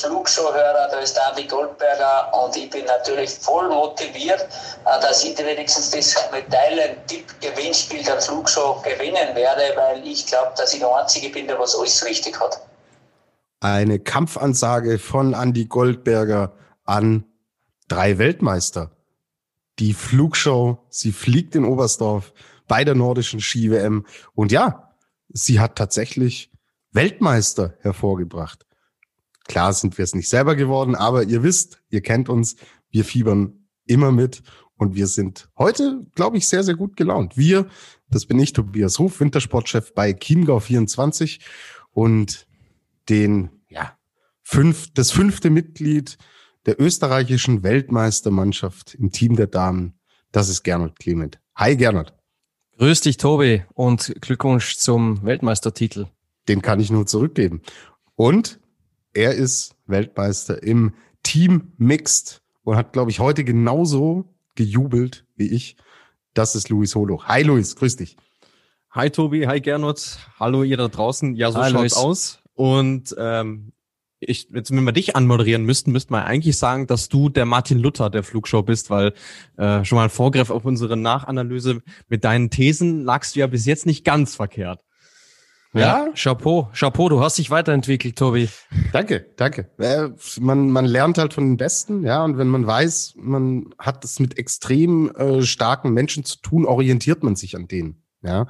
Flugshow-Hörer, da ist David Goldberger und ich bin natürlich voll motiviert, äh, dass ich wenigstens das Medaillentipp-Gewinnspiel der Flugshow gewinnen werde, weil ich glaube, dass ich der Einzige bin, der was alles richtig hat. Eine Kampfansage von Andy Goldberger an drei Weltmeister. Die Flugshow, sie fliegt in Oberstdorf bei der nordischen Ski-WM und ja, sie hat tatsächlich Weltmeister hervorgebracht. Klar sind wir es nicht selber geworden, aber ihr wisst, ihr kennt uns, wir fiebern immer mit und wir sind heute, glaube ich, sehr, sehr gut gelaunt. Wir, das bin ich, Tobias Ruf, Wintersportchef bei Chiemgau 24 und den, ja, fünf, das fünfte Mitglied der österreichischen Weltmeistermannschaft im Team der Damen, das ist Gernot Clement. Hi Gernot. Grüß dich, Tobi, und Glückwunsch zum Weltmeistertitel. Den kann ich nur zurückgeben. Und er ist Weltmeister im Team Mixed und hat, glaube ich, heute genauso gejubelt wie ich. Das ist Luis Holo. Hi Luis, grüß dich. Hi Tobi, hi Gernot, hallo ihr da draußen. Ja, so hi, schaut's Luis. aus. Und ähm, ich, jetzt, wenn wir dich anmoderieren müssten, müssten wir eigentlich sagen, dass du der Martin Luther der Flugshow bist, weil äh, schon mal ein Vorgriff auf unsere Nachanalyse mit deinen Thesen lagst du ja bis jetzt nicht ganz verkehrt. Ja, ja, Chapeau, Chapeau, du hast dich weiterentwickelt, Tobi. Danke, danke. Äh, man, man lernt halt von den Besten, ja, und wenn man weiß, man hat es mit extrem äh, starken Menschen zu tun, orientiert man sich an denen, ja.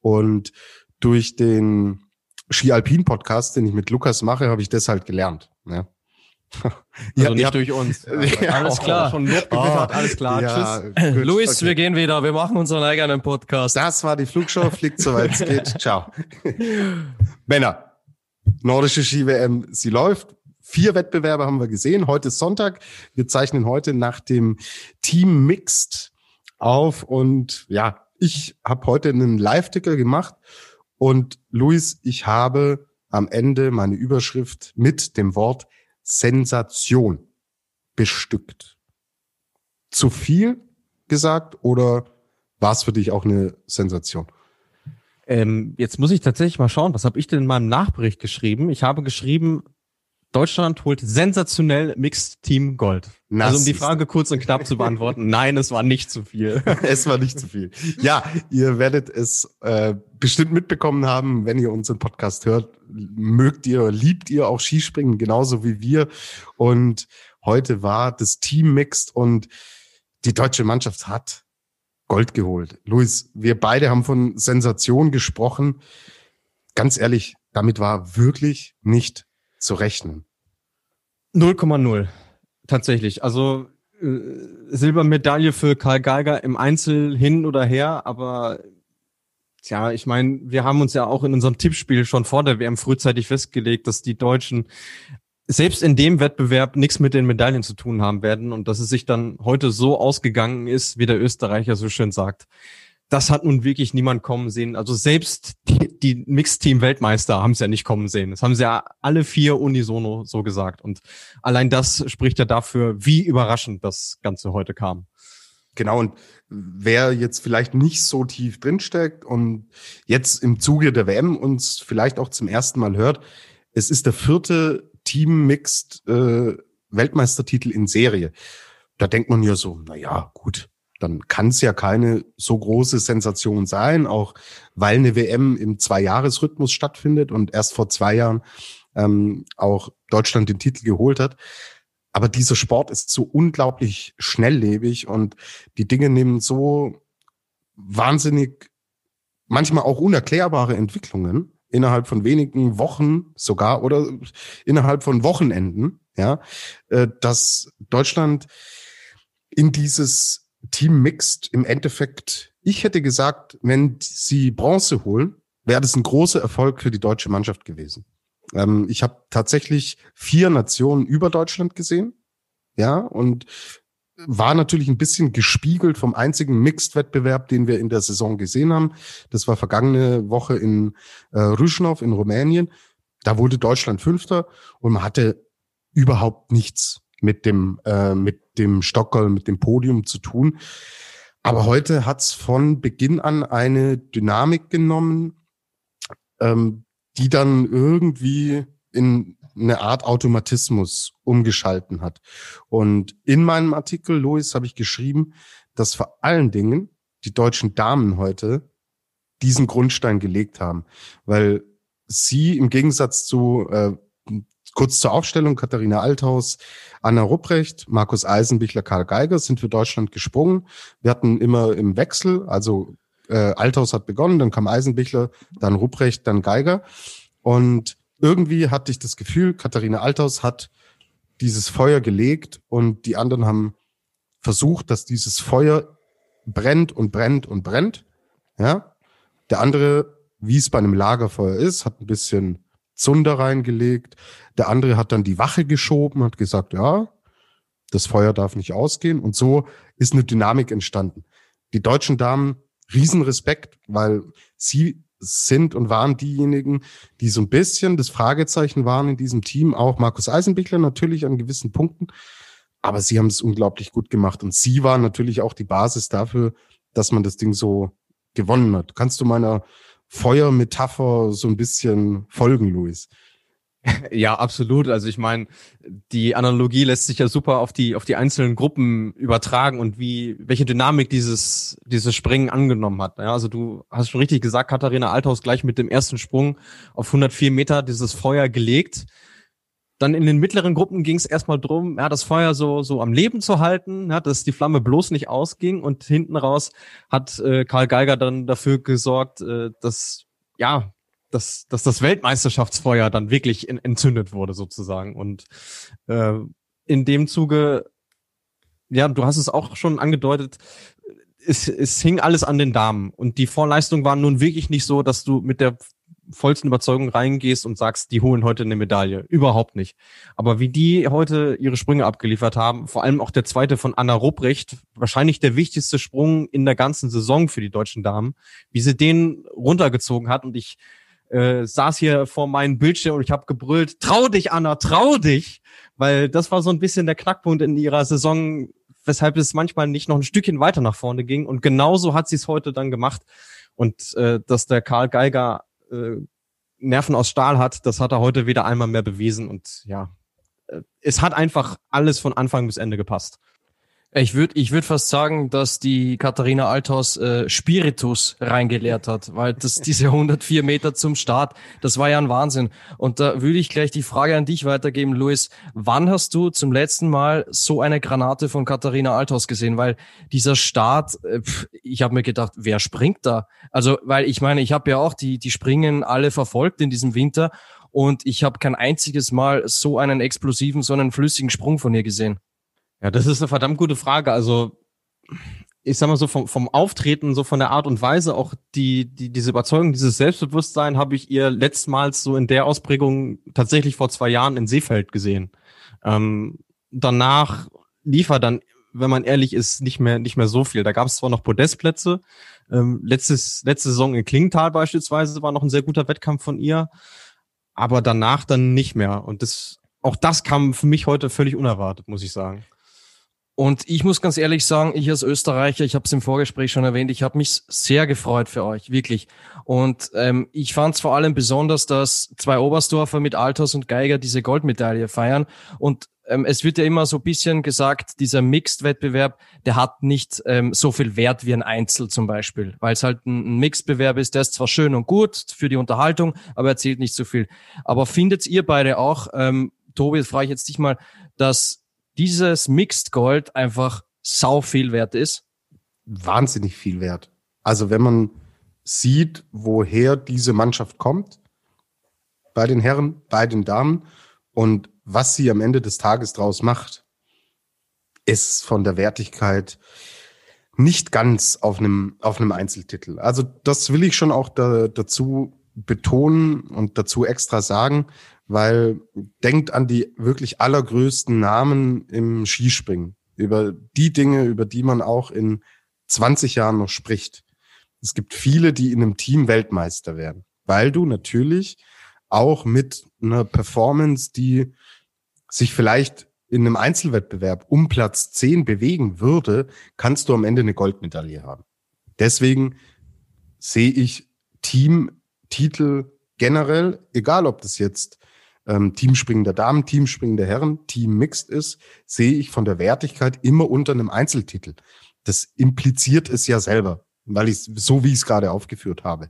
Und durch den Ski Alpin Podcast, den ich mit Lukas mache, habe ich das halt gelernt, ja. Also ja, nicht durch uns. Ja, alles klar. Oh, alles klar. Ja, Tschüss. Gut, Luis, okay. wir gehen wieder. Wir machen unseren eigenen Podcast. Das war die Flugshow. Fliegt soweit es geht. Ciao. Männer. Nordische Ski-WM, sie läuft. Vier Wettbewerbe haben wir gesehen. Heute ist Sonntag. Wir zeichnen heute nach dem Team Mixed auf. Und ja, ich habe heute einen Live-Ticker gemacht. Und Luis, ich habe am Ende meine Überschrift mit dem Wort Sensation bestückt. Zu viel gesagt oder war es für dich auch eine Sensation? Ähm, jetzt muss ich tatsächlich mal schauen, was habe ich denn in meinem Nachbericht geschrieben? Ich habe geschrieben, Deutschland holt sensationell Mixed Team Gold. Na, also um die Frage kurz und knapp zu beantworten, nein, es war nicht zu viel. es war nicht zu viel. Ja, ihr werdet es äh, bestimmt mitbekommen haben, wenn ihr unseren Podcast hört, mögt ihr, liebt ihr auch Skispringen genauso wie wir. Und heute war das Team Mixed und die deutsche Mannschaft hat Gold geholt. Luis, wir beide haben von Sensation gesprochen. Ganz ehrlich, damit war wirklich nicht zu rechnen? 0,0. Tatsächlich. Also äh, Silbermedaille für Karl Geiger im Einzel hin oder her, aber tja, ich meine, wir haben uns ja auch in unserem Tippspiel schon vor der WM frühzeitig festgelegt, dass die Deutschen selbst in dem Wettbewerb nichts mit den Medaillen zu tun haben werden und dass es sich dann heute so ausgegangen ist, wie der Österreicher so schön sagt das hat nun wirklich niemand kommen sehen. Also selbst die, die Mixteam-Weltmeister haben es ja nicht kommen sehen. Das haben sie ja alle vier unisono so gesagt. Und allein das spricht ja dafür, wie überraschend das Ganze heute kam. Genau, und wer jetzt vielleicht nicht so tief drinsteckt und jetzt im Zuge der WM uns vielleicht auch zum ersten Mal hört, es ist der vierte Team-Mixed äh, Weltmeistertitel in Serie. Da denkt man ja so, na ja, gut, dann kann es ja keine so große Sensation sein, auch weil eine WM im Zweijahresrhythmus stattfindet und erst vor zwei Jahren ähm, auch Deutschland den Titel geholt hat. Aber dieser Sport ist so unglaublich schnelllebig und die Dinge nehmen so wahnsinnig, manchmal auch unerklärbare Entwicklungen innerhalb von wenigen Wochen sogar oder innerhalb von Wochenenden, ja, äh, dass Deutschland in dieses Team Mixed im Endeffekt, ich hätte gesagt, wenn sie Bronze holen, wäre das ein großer Erfolg für die deutsche Mannschaft gewesen. Ähm, ich habe tatsächlich vier Nationen über Deutschland gesehen. Ja, und war natürlich ein bisschen gespiegelt vom einzigen Mixed-Wettbewerb, den wir in der Saison gesehen haben. Das war vergangene Woche in äh, Rüschnow in Rumänien. Da wurde Deutschland Fünfter und man hatte überhaupt nichts mit dem äh, mit dem Stockholm, mit dem Podium zu tun. Aber heute hat's von Beginn an eine Dynamik genommen, ähm, die dann irgendwie in eine Art Automatismus umgeschalten hat. Und in meinem Artikel, Louis, habe ich geschrieben, dass vor allen Dingen die deutschen Damen heute diesen Grundstein gelegt haben, weil sie im Gegensatz zu äh, kurz zur Aufstellung Katharina Althaus, Anna Rupprecht, Markus Eisenbichler, Karl Geiger sind für Deutschland gesprungen. Wir hatten immer im Wechsel, also äh, Althaus hat begonnen, dann kam Eisenbichler, dann Rupprecht, dann Geiger und irgendwie hatte ich das Gefühl, Katharina Althaus hat dieses Feuer gelegt und die anderen haben versucht, dass dieses Feuer brennt und brennt und brennt. Ja. Der andere, wie es bei einem Lagerfeuer ist, hat ein bisschen Zunder reingelegt. Der andere hat dann die Wache geschoben, hat gesagt, ja, das Feuer darf nicht ausgehen. Und so ist eine Dynamik entstanden. Die deutschen Damen, Riesenrespekt, weil sie sind und waren diejenigen, die so ein bisschen das Fragezeichen waren in diesem Team. Auch Markus Eisenbichler natürlich an gewissen Punkten. Aber sie haben es unglaublich gut gemacht. Und sie waren natürlich auch die Basis dafür, dass man das Ding so gewonnen hat. Kannst du meiner Feuermetapher so ein bisschen folgen, Luis? Ja, absolut. Also ich meine, die Analogie lässt sich ja super auf die auf die einzelnen Gruppen übertragen und wie welche Dynamik dieses dieses Springen angenommen hat. Ja, also du hast schon richtig gesagt, Katharina Althaus gleich mit dem ersten Sprung auf 104 Meter dieses Feuer gelegt. Dann in den mittleren Gruppen ging es erstmal drum, ja, das Feuer so so am Leben zu halten, ja, dass die Flamme bloß nicht ausging und hinten raus hat äh, Karl Geiger dann dafür gesorgt, äh, dass ja dass, dass das Weltmeisterschaftsfeuer dann wirklich in, entzündet wurde sozusagen. Und äh, in dem Zuge, ja, du hast es auch schon angedeutet, es, es hing alles an den Damen. Und die Vorleistung war nun wirklich nicht so, dass du mit der vollsten Überzeugung reingehst und sagst, die holen heute eine Medaille. Überhaupt nicht. Aber wie die heute ihre Sprünge abgeliefert haben, vor allem auch der zweite von Anna Rupprecht, wahrscheinlich der wichtigste Sprung in der ganzen Saison für die deutschen Damen, wie sie den runtergezogen hat und ich äh, saß hier vor meinem Bildschirm und ich habe gebrüllt, trau dich, Anna, trau dich, weil das war so ein bisschen der Knackpunkt in ihrer Saison, weshalb es manchmal nicht noch ein Stückchen weiter nach vorne ging. Und genauso hat sie es heute dann gemacht. Und äh, dass der Karl Geiger äh, Nerven aus Stahl hat, das hat er heute wieder einmal mehr bewiesen. Und ja, äh, es hat einfach alles von Anfang bis Ende gepasst. Ich würde ich würd fast sagen, dass die Katharina Althaus äh, Spiritus reingeleert hat, weil das diese 104 Meter zum Start, das war ja ein Wahnsinn. Und da würde ich gleich die Frage an dich weitergeben, Luis. Wann hast du zum letzten Mal so eine Granate von Katharina Althaus gesehen? Weil dieser Start, äh, ich habe mir gedacht, wer springt da? Also, weil ich meine, ich habe ja auch die, die Springen alle verfolgt in diesem Winter und ich habe kein einziges Mal so einen explosiven, so einen flüssigen Sprung von ihr gesehen. Ja, das ist eine verdammt gute Frage. Also ich sag mal so vom, vom Auftreten, so von der Art und Weise, auch die, die, diese Überzeugung, dieses Selbstbewusstsein habe ich ihr letztmals so in der Ausprägung tatsächlich vor zwei Jahren in Seefeld gesehen. Ähm, danach lief er dann, wenn man ehrlich ist, nicht mehr, nicht mehr so viel. Da gab es zwar noch Podestplätze. Ähm, letztes, letzte Saison in Klingenthal beispielsweise war noch ein sehr guter Wettkampf von ihr. Aber danach dann nicht mehr. Und das, auch das kam für mich heute völlig unerwartet, muss ich sagen. Und ich muss ganz ehrlich sagen, ich als Österreicher, ich habe es im Vorgespräch schon erwähnt, ich habe mich sehr gefreut für euch, wirklich. Und ähm, ich fand es vor allem besonders, dass zwei Oberstdorfer mit Althaus und Geiger diese Goldmedaille feiern. Und ähm, es wird ja immer so bisschen gesagt, dieser Mixed-Wettbewerb, der hat nicht ähm, so viel Wert wie ein Einzel zum Beispiel, weil es halt ein, ein Mixed-Bewerb ist, der ist zwar schön und gut für die Unterhaltung, aber er zählt nicht so viel. Aber findet ihr beide auch, ähm, Tobi, frage ich jetzt dich mal, dass dieses Mixed Gold einfach sau viel wert ist? Wahnsinnig viel wert. Also wenn man sieht, woher diese Mannschaft kommt, bei den Herren, bei den Damen und was sie am Ende des Tages draus macht, ist von der Wertigkeit nicht ganz auf einem, auf einem Einzeltitel. Also das will ich schon auch da, dazu betonen und dazu extra sagen, weil denkt an die wirklich allergrößten Namen im Skispringen, über die Dinge, über die man auch in 20 Jahren noch spricht. Es gibt viele, die in einem Team Weltmeister werden, weil du natürlich auch mit einer Performance, die sich vielleicht in einem Einzelwettbewerb um Platz 10 bewegen würde, kannst du am Ende eine Goldmedaille haben. Deswegen sehe ich Teamtitel generell, egal ob das jetzt ähm, Teamspringen der Damen, Teamspringen der Herren, Team Mixed ist, sehe ich von der Wertigkeit immer unter einem Einzeltitel. Das impliziert es ja selber, weil ich so wie ich es gerade aufgeführt habe.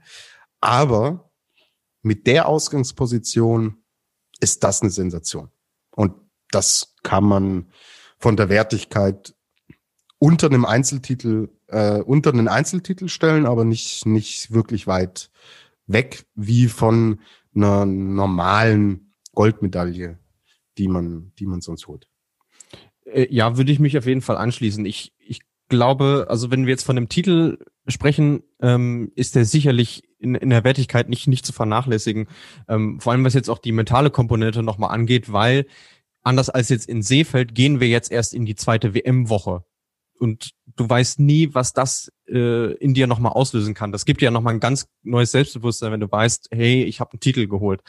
Aber mit der Ausgangsposition ist das eine Sensation. Und das kann man von der Wertigkeit unter einem Einzeltitel, äh, unter einen Einzeltitel stellen, aber nicht, nicht wirklich weit weg wie von einer normalen Goldmedaille, die man, die man sonst holt. Äh, ja, würde ich mich auf jeden Fall anschließen. Ich, ich glaube, also wenn wir jetzt von dem Titel sprechen, ähm, ist der sicherlich in, in der Wertigkeit nicht, nicht zu vernachlässigen. Ähm, vor allem was jetzt auch die mentale Komponente nochmal angeht, weil anders als jetzt in Seefeld gehen wir jetzt erst in die zweite WM-Woche. Und du weißt nie, was das äh, in dir nochmal auslösen kann. Das gibt dir ja nochmal ein ganz neues Selbstbewusstsein, wenn du weißt, hey, ich habe einen Titel geholt.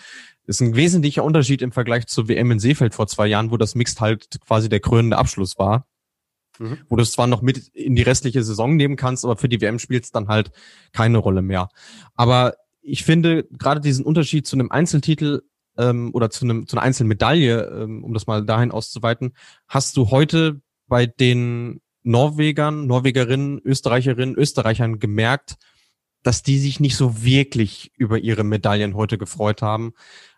Das ist ein wesentlicher Unterschied im Vergleich zur WM in Seefeld vor zwei Jahren, wo das Mixed halt quasi der krönende Abschluss war. Mhm. Wo du es zwar noch mit in die restliche Saison nehmen kannst, aber für die WM spielt dann halt keine Rolle mehr. Aber ich finde gerade diesen Unterschied zu einem Einzeltitel ähm, oder zu, einem, zu einer einzelnen Medaille, ähm, um das mal dahin auszuweiten, hast du heute bei den Norwegern, Norwegerinnen, Österreicherinnen, Österreichern gemerkt, dass die sich nicht so wirklich über ihre Medaillen heute gefreut haben,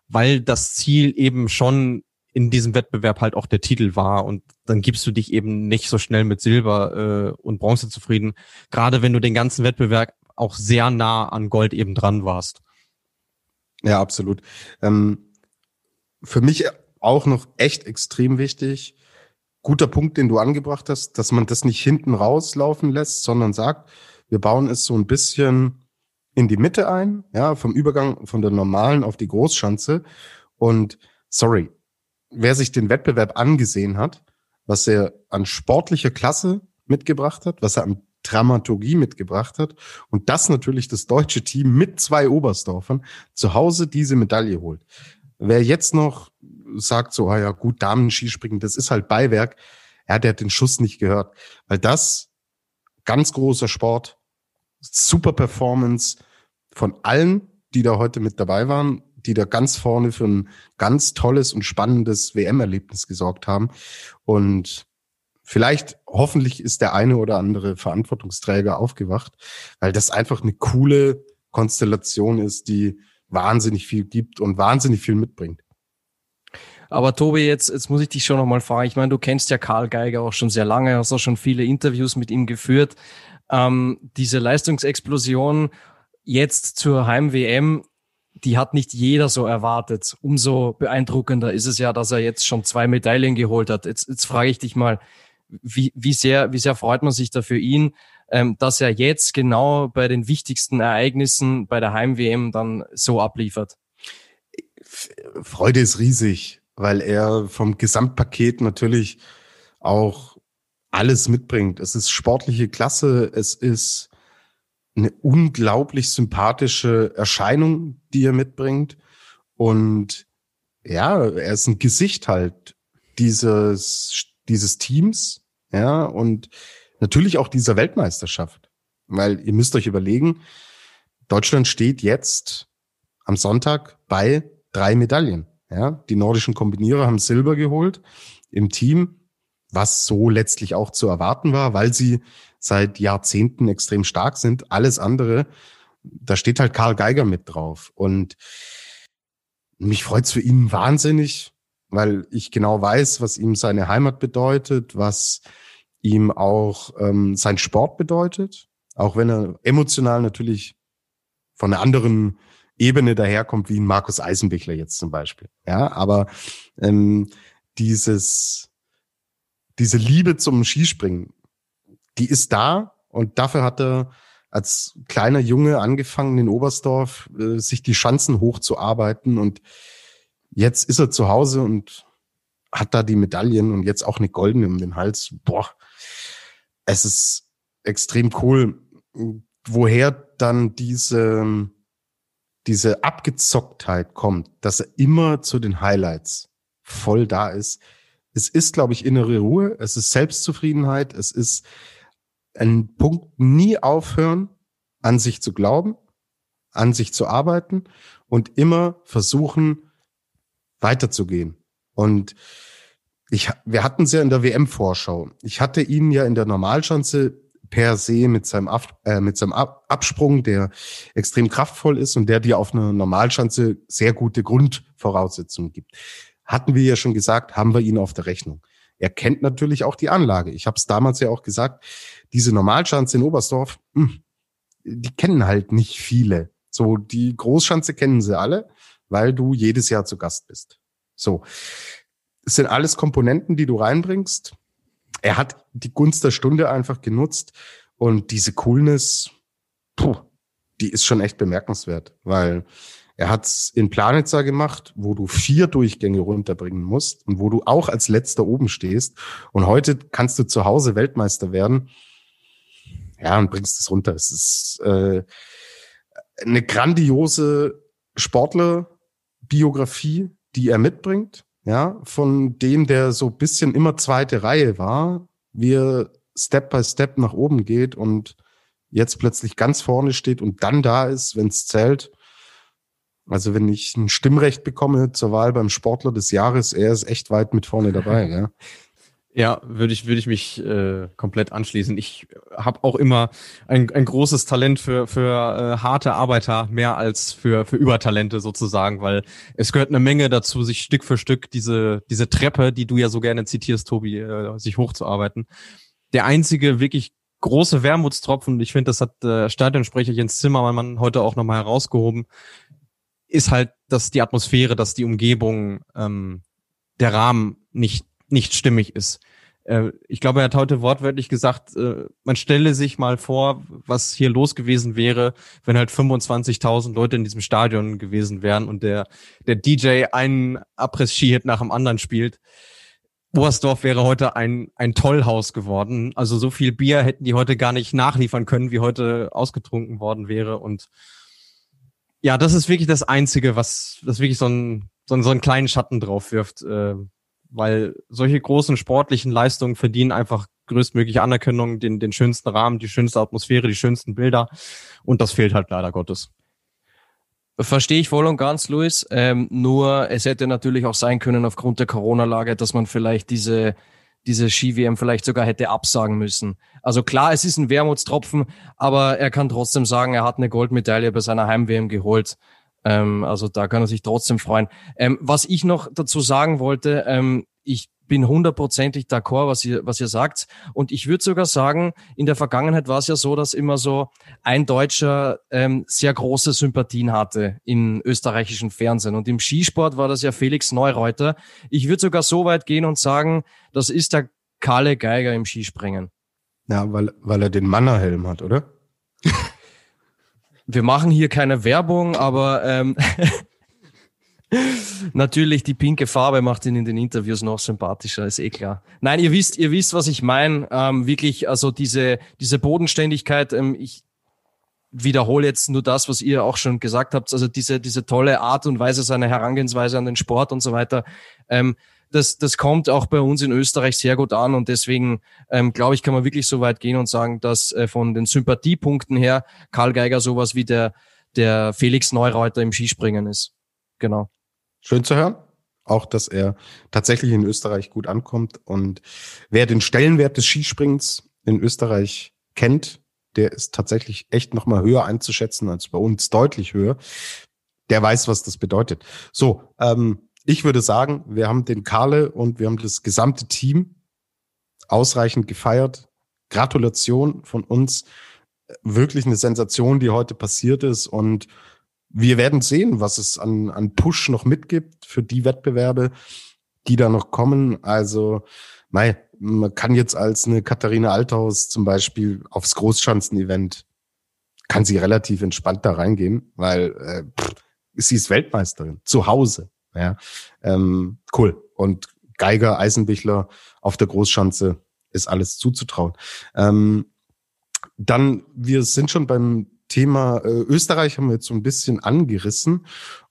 weil das Ziel eben schon in diesem Wettbewerb halt auch der Titel war und dann gibst du dich eben nicht so schnell mit Silber äh, und Bronze zufrieden, gerade wenn du den ganzen Wettbewerb auch sehr nah an Gold eben dran warst. Ja, absolut. Ähm, für mich auch noch echt extrem wichtig, guter Punkt, den du angebracht hast, dass man das nicht hinten rauslaufen lässt, sondern sagt, wir bauen es so ein bisschen in die Mitte ein, ja, vom Übergang von der normalen auf die Großschanze. Und sorry, wer sich den Wettbewerb angesehen hat, was er an sportlicher Klasse mitgebracht hat, was er an Dramaturgie mitgebracht hat und das natürlich das deutsche Team mit zwei Oberstdorfern zu Hause diese Medaille holt. Wer jetzt noch sagt so, ah ja gut, Damen-Skispringen, das ist halt Beiwerk, ja, der hat den Schuss nicht gehört. Weil das, ganz großer Sport, super Performance von allen, die da heute mit dabei waren, die da ganz vorne für ein ganz tolles und spannendes WM-Erlebnis gesorgt haben. Und vielleicht, hoffentlich ist der eine oder andere Verantwortungsträger aufgewacht, weil das einfach eine coole Konstellation ist, die wahnsinnig viel gibt und wahnsinnig viel mitbringt. Aber Tobi, jetzt, jetzt muss ich dich schon nochmal fragen. Ich meine, du kennst ja Karl Geiger auch schon sehr lange, hast auch schon viele Interviews mit ihm geführt. Ähm, diese Leistungsexplosion jetzt zur Heim-WM, die hat nicht jeder so erwartet. Umso beeindruckender ist es ja, dass er jetzt schon zwei Medaillen geholt hat. Jetzt, jetzt frage ich dich mal, wie, wie, sehr, wie sehr freut man sich da für ihn? ähm, dass er jetzt genau bei den wichtigsten Ereignissen bei der Heim-WM dann so abliefert? Freude ist riesig, weil er vom Gesamtpaket natürlich auch alles mitbringt. Es ist sportliche Klasse, es ist eine unglaublich sympathische Erscheinung, die er mitbringt. Und ja, er ist ein Gesicht halt dieses, dieses Teams. Ja, und natürlich auch dieser Weltmeisterschaft. Weil ihr müsst euch überlegen, Deutschland steht jetzt am Sonntag bei drei Medaillen. Ja, die nordischen Kombinierer haben Silber geholt im Team, was so letztlich auch zu erwarten war, weil sie seit Jahrzehnten extrem stark sind. Alles andere, da steht halt Karl Geiger mit drauf. Und mich freut's für ihn wahnsinnig, weil ich genau weiß, was ihm seine Heimat bedeutet, was ihm auch ähm, sein Sport bedeutet, auch wenn er emotional natürlich von einer anderen Ebene daherkommt, wie ein Markus Eisenbichler jetzt zum Beispiel. Ja, aber ähm, dieses, diese Liebe zum Skispringen, die ist da und dafür hat er als kleiner Junge angefangen in Oberstdorf, äh, sich die Schanzen hochzuarbeiten und jetzt ist er zu Hause und hat da die Medaillen und jetzt auch eine goldene um den Hals. Boah, es ist extrem cool, woher dann diese, diese Abgezocktheit kommt, dass er immer zu den Highlights voll da ist. Es ist, glaube ich, innere Ruhe, es ist Selbstzufriedenheit, es ist ein Punkt, nie aufhören, an sich zu glauben, an sich zu arbeiten und immer versuchen, weiterzugehen. Und ich, wir hatten es ja in der WM-Vorschau. Ich hatte ihn ja in der Normalschanze per se mit seinem, Ab, äh, mit seinem Ab Absprung, der extrem kraftvoll ist und der dir auf einer Normalschanze sehr gute Grundvoraussetzungen gibt. Hatten wir ja schon gesagt, haben wir ihn auf der Rechnung. Er kennt natürlich auch die Anlage. Ich habe es damals ja auch gesagt, diese Normalschanze in Oberstdorf, hm, die kennen halt nicht viele. So, die Großschanze kennen sie alle, weil du jedes Jahr zu Gast bist. So. Es sind alles Komponenten, die du reinbringst. Er hat die Gunst der Stunde einfach genutzt und diese Coolness, puh, die ist schon echt bemerkenswert, weil er hat's in Planitzer gemacht, wo du vier Durchgänge runterbringen musst und wo du auch als letzter oben stehst. Und heute kannst du zu Hause Weltmeister werden. Ja, und bringst es runter. Es ist äh, eine grandiose Sportlerbiografie, die er mitbringt. Ja, von dem, der so bisschen immer zweite Reihe war, wie er Step by Step nach oben geht und jetzt plötzlich ganz vorne steht und dann da ist, wenn es zählt. Also wenn ich ein Stimmrecht bekomme zur Wahl beim Sportler des Jahres, er ist echt weit mit vorne dabei. Ja. Ja, würde ich, würde ich mich äh, komplett anschließen. Ich habe auch immer ein, ein großes Talent für, für äh, harte Arbeiter, mehr als für, für Übertalente sozusagen, weil es gehört eine Menge dazu, sich Stück für Stück diese, diese Treppe, die du ja so gerne zitierst, Tobi, äh, sich hochzuarbeiten. Der einzige wirklich große Wermutstropfen, ich finde, das hat äh, Stadionsprecher Jens Zimmermann heute auch nochmal herausgehoben, ist halt, dass die Atmosphäre, dass die Umgebung, ähm, der Rahmen nicht nicht stimmig ist. Äh, ich glaube, er hat heute wortwörtlich gesagt, äh, man stelle sich mal vor, was hier los gewesen wäre, wenn halt 25.000 Leute in diesem Stadion gewesen wären und der, der DJ einen Abriss-Ski-Hit nach dem anderen spielt. Oberstdorf wäre heute ein, ein Tollhaus geworden. Also so viel Bier hätten die heute gar nicht nachliefern können, wie heute ausgetrunken worden wäre. Und ja, das ist wirklich das Einzige, was das wirklich so, ein, so, einen, so einen kleinen Schatten drauf wirft. Äh, weil solche großen sportlichen Leistungen verdienen einfach größtmögliche Anerkennung, den, den schönsten Rahmen, die schönste Atmosphäre, die schönsten Bilder. Und das fehlt halt leider Gottes. Verstehe ich voll und ganz, Luis. Ähm, nur es hätte natürlich auch sein können aufgrund der Corona-Lage, dass man vielleicht diese diese Ski-WM vielleicht sogar hätte absagen müssen. Also klar, es ist ein Wermutstropfen, aber er kann trotzdem sagen, er hat eine Goldmedaille bei seiner Heim-WM geholt. Ähm, also da kann er sich trotzdem freuen. Ähm, was ich noch dazu sagen wollte, ähm, ich bin hundertprozentig d'accord, was ihr, was ihr sagt. Und ich würde sogar sagen, in der Vergangenheit war es ja so, dass immer so ein Deutscher ähm, sehr große Sympathien hatte im österreichischen Fernsehen. Und im Skisport war das ja Felix Neureuter. Ich würde sogar so weit gehen und sagen, das ist der Kalle Geiger im Skispringen. Ja, weil, weil er den Mannerhelm hat, oder? wir machen hier keine Werbung, aber ähm, natürlich die pinke Farbe macht ihn in den Interviews noch sympathischer, ist eh klar. Nein, ihr wisst, ihr wisst, was ich meine. Ähm, wirklich, also diese diese Bodenständigkeit. Ähm, ich wiederhole jetzt nur das, was ihr auch schon gesagt habt. Also diese diese tolle Art und Weise, seine Herangehensweise an den Sport und so weiter. Ähm, das, das kommt auch bei uns in Österreich sehr gut an und deswegen ähm, glaube ich, kann man wirklich so weit gehen und sagen, dass äh, von den Sympathiepunkten her Karl Geiger sowas wie der, der Felix Neureuter im Skispringen ist. Genau. Schön zu hören. Auch, dass er tatsächlich in Österreich gut ankommt. Und wer den Stellenwert des Skispringens in Österreich kennt, der ist tatsächlich echt nochmal höher einzuschätzen als bei uns, deutlich höher. Der weiß, was das bedeutet. So, ähm, ich würde sagen, wir haben den Karle und wir haben das gesamte Team ausreichend gefeiert. Gratulation von uns. Wirklich eine Sensation, die heute passiert ist. Und wir werden sehen, was es an, an Push noch mitgibt für die Wettbewerbe, die da noch kommen. Also, mei, man kann jetzt als eine Katharina Althaus zum Beispiel aufs Großschanzen-Event kann sie relativ entspannt da reingehen, weil äh, pff, sie ist Weltmeisterin zu Hause. Ja, ähm, cool. Und Geiger, Eisenbichler auf der Großschanze ist alles zuzutrauen. Ähm, dann, wir sind schon beim Thema äh, Österreich, haben wir jetzt so ein bisschen angerissen.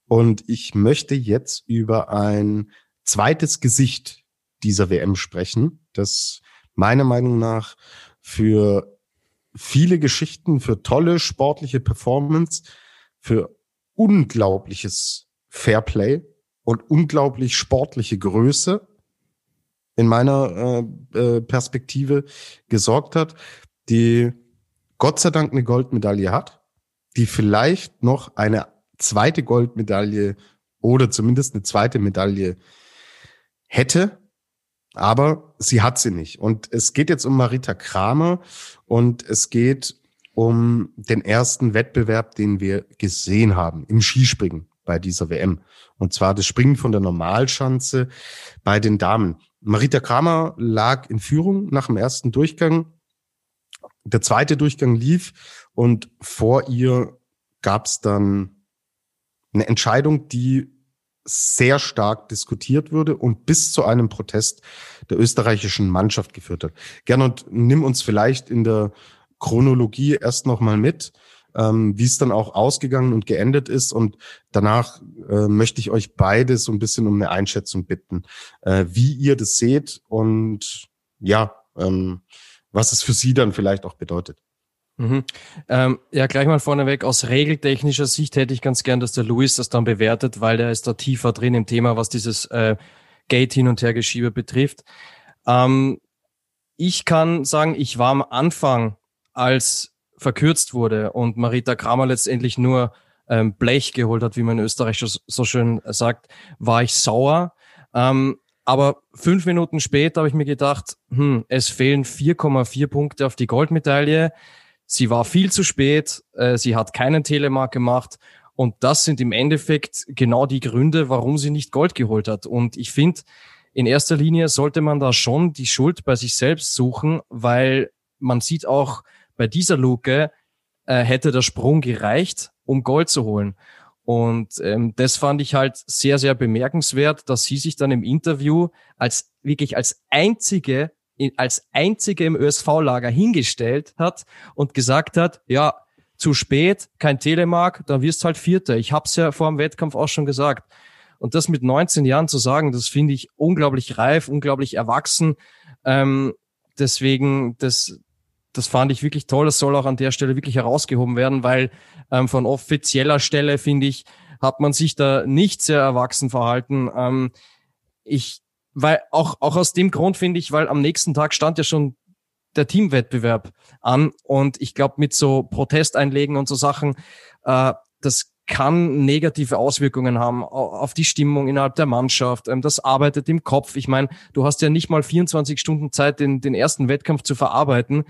Und ich möchte jetzt über ein zweites Gesicht dieser WM sprechen, das meiner Meinung nach für viele Geschichten, für tolle sportliche Performance, für unglaubliches Fairplay und unglaublich sportliche Größe in meiner äh, äh, Perspektive gesorgt hat, die Gott sei Dank eine Goldmedaille hat, die vielleicht noch eine zweite Goldmedaille oder zumindest eine zweite Medaille hätte, aber sie hat sie nicht. Und es geht jetzt um Marita Kramer und es geht um den ersten Wettbewerb, den wir gesehen haben im Skispringen bei dieser WM. Und zwar das Springen von der Normalschanze bei den Damen. Marita Kramer lag in Führung nach dem ersten Durchgang. Der zweite Durchgang lief und vor ihr gab es dann eine Entscheidung, die sehr stark diskutiert wurde und bis zu einem Protest der österreichischen Mannschaft geführt hat. Gernot, nimm uns vielleicht in der Chronologie erst nochmal mit, ähm, wie es dann auch ausgegangen und geendet ist. Und danach äh, möchte ich euch beide so ein bisschen um eine Einschätzung bitten, äh, wie ihr das seht und ja, ähm, was es für sie dann vielleicht auch bedeutet. Mhm. Ähm, ja, gleich mal vorneweg, aus regeltechnischer Sicht hätte ich ganz gern, dass der Luis das dann bewertet, weil der ist da tiefer drin im Thema, was dieses äh, Gate hin und her Geschiebe betrifft. Ähm, ich kann sagen, ich war am Anfang, als verkürzt wurde und Marita Kramer letztendlich nur ähm, Blech geholt hat, wie man in Österreich so schön sagt, war ich sauer. Ähm, aber fünf Minuten später habe ich mir gedacht, hm, es fehlen 4,4 Punkte auf die Goldmedaille. Sie war viel zu spät, äh, sie hat keinen Telemark gemacht und das sind im Endeffekt genau die Gründe, warum sie nicht Gold geholt hat. Und ich finde, in erster Linie sollte man da schon die Schuld bei sich selbst suchen, weil man sieht auch bei dieser Luke, äh, hätte der Sprung gereicht, um Gold zu holen. Und ähm, das fand ich halt sehr, sehr bemerkenswert, dass sie sich dann im Interview als wirklich als einzige als einzige im ÖSV-Lager hingestellt hat und gesagt hat, ja, zu spät, kein Telemark, dann wirst halt Vierter. Ich hab's ja vor dem Wettkampf auch schon gesagt. Und das mit 19 Jahren zu sagen, das finde ich unglaublich reif, unglaublich erwachsen. Ähm, deswegen, das, das fand ich wirklich toll. Das soll auch an der Stelle wirklich herausgehoben werden, weil ähm, von offizieller Stelle, finde ich, hat man sich da nicht sehr erwachsen verhalten. Ähm, ich weil auch, auch aus dem Grund finde ich, weil am nächsten Tag stand ja schon der Teamwettbewerb an und ich glaube mit so Protesteinlegen und so Sachen, äh, das kann negative Auswirkungen haben auf die Stimmung innerhalb der Mannschaft. Ähm, das arbeitet im Kopf. Ich meine, du hast ja nicht mal 24 Stunden Zeit, den, den ersten Wettkampf zu verarbeiten.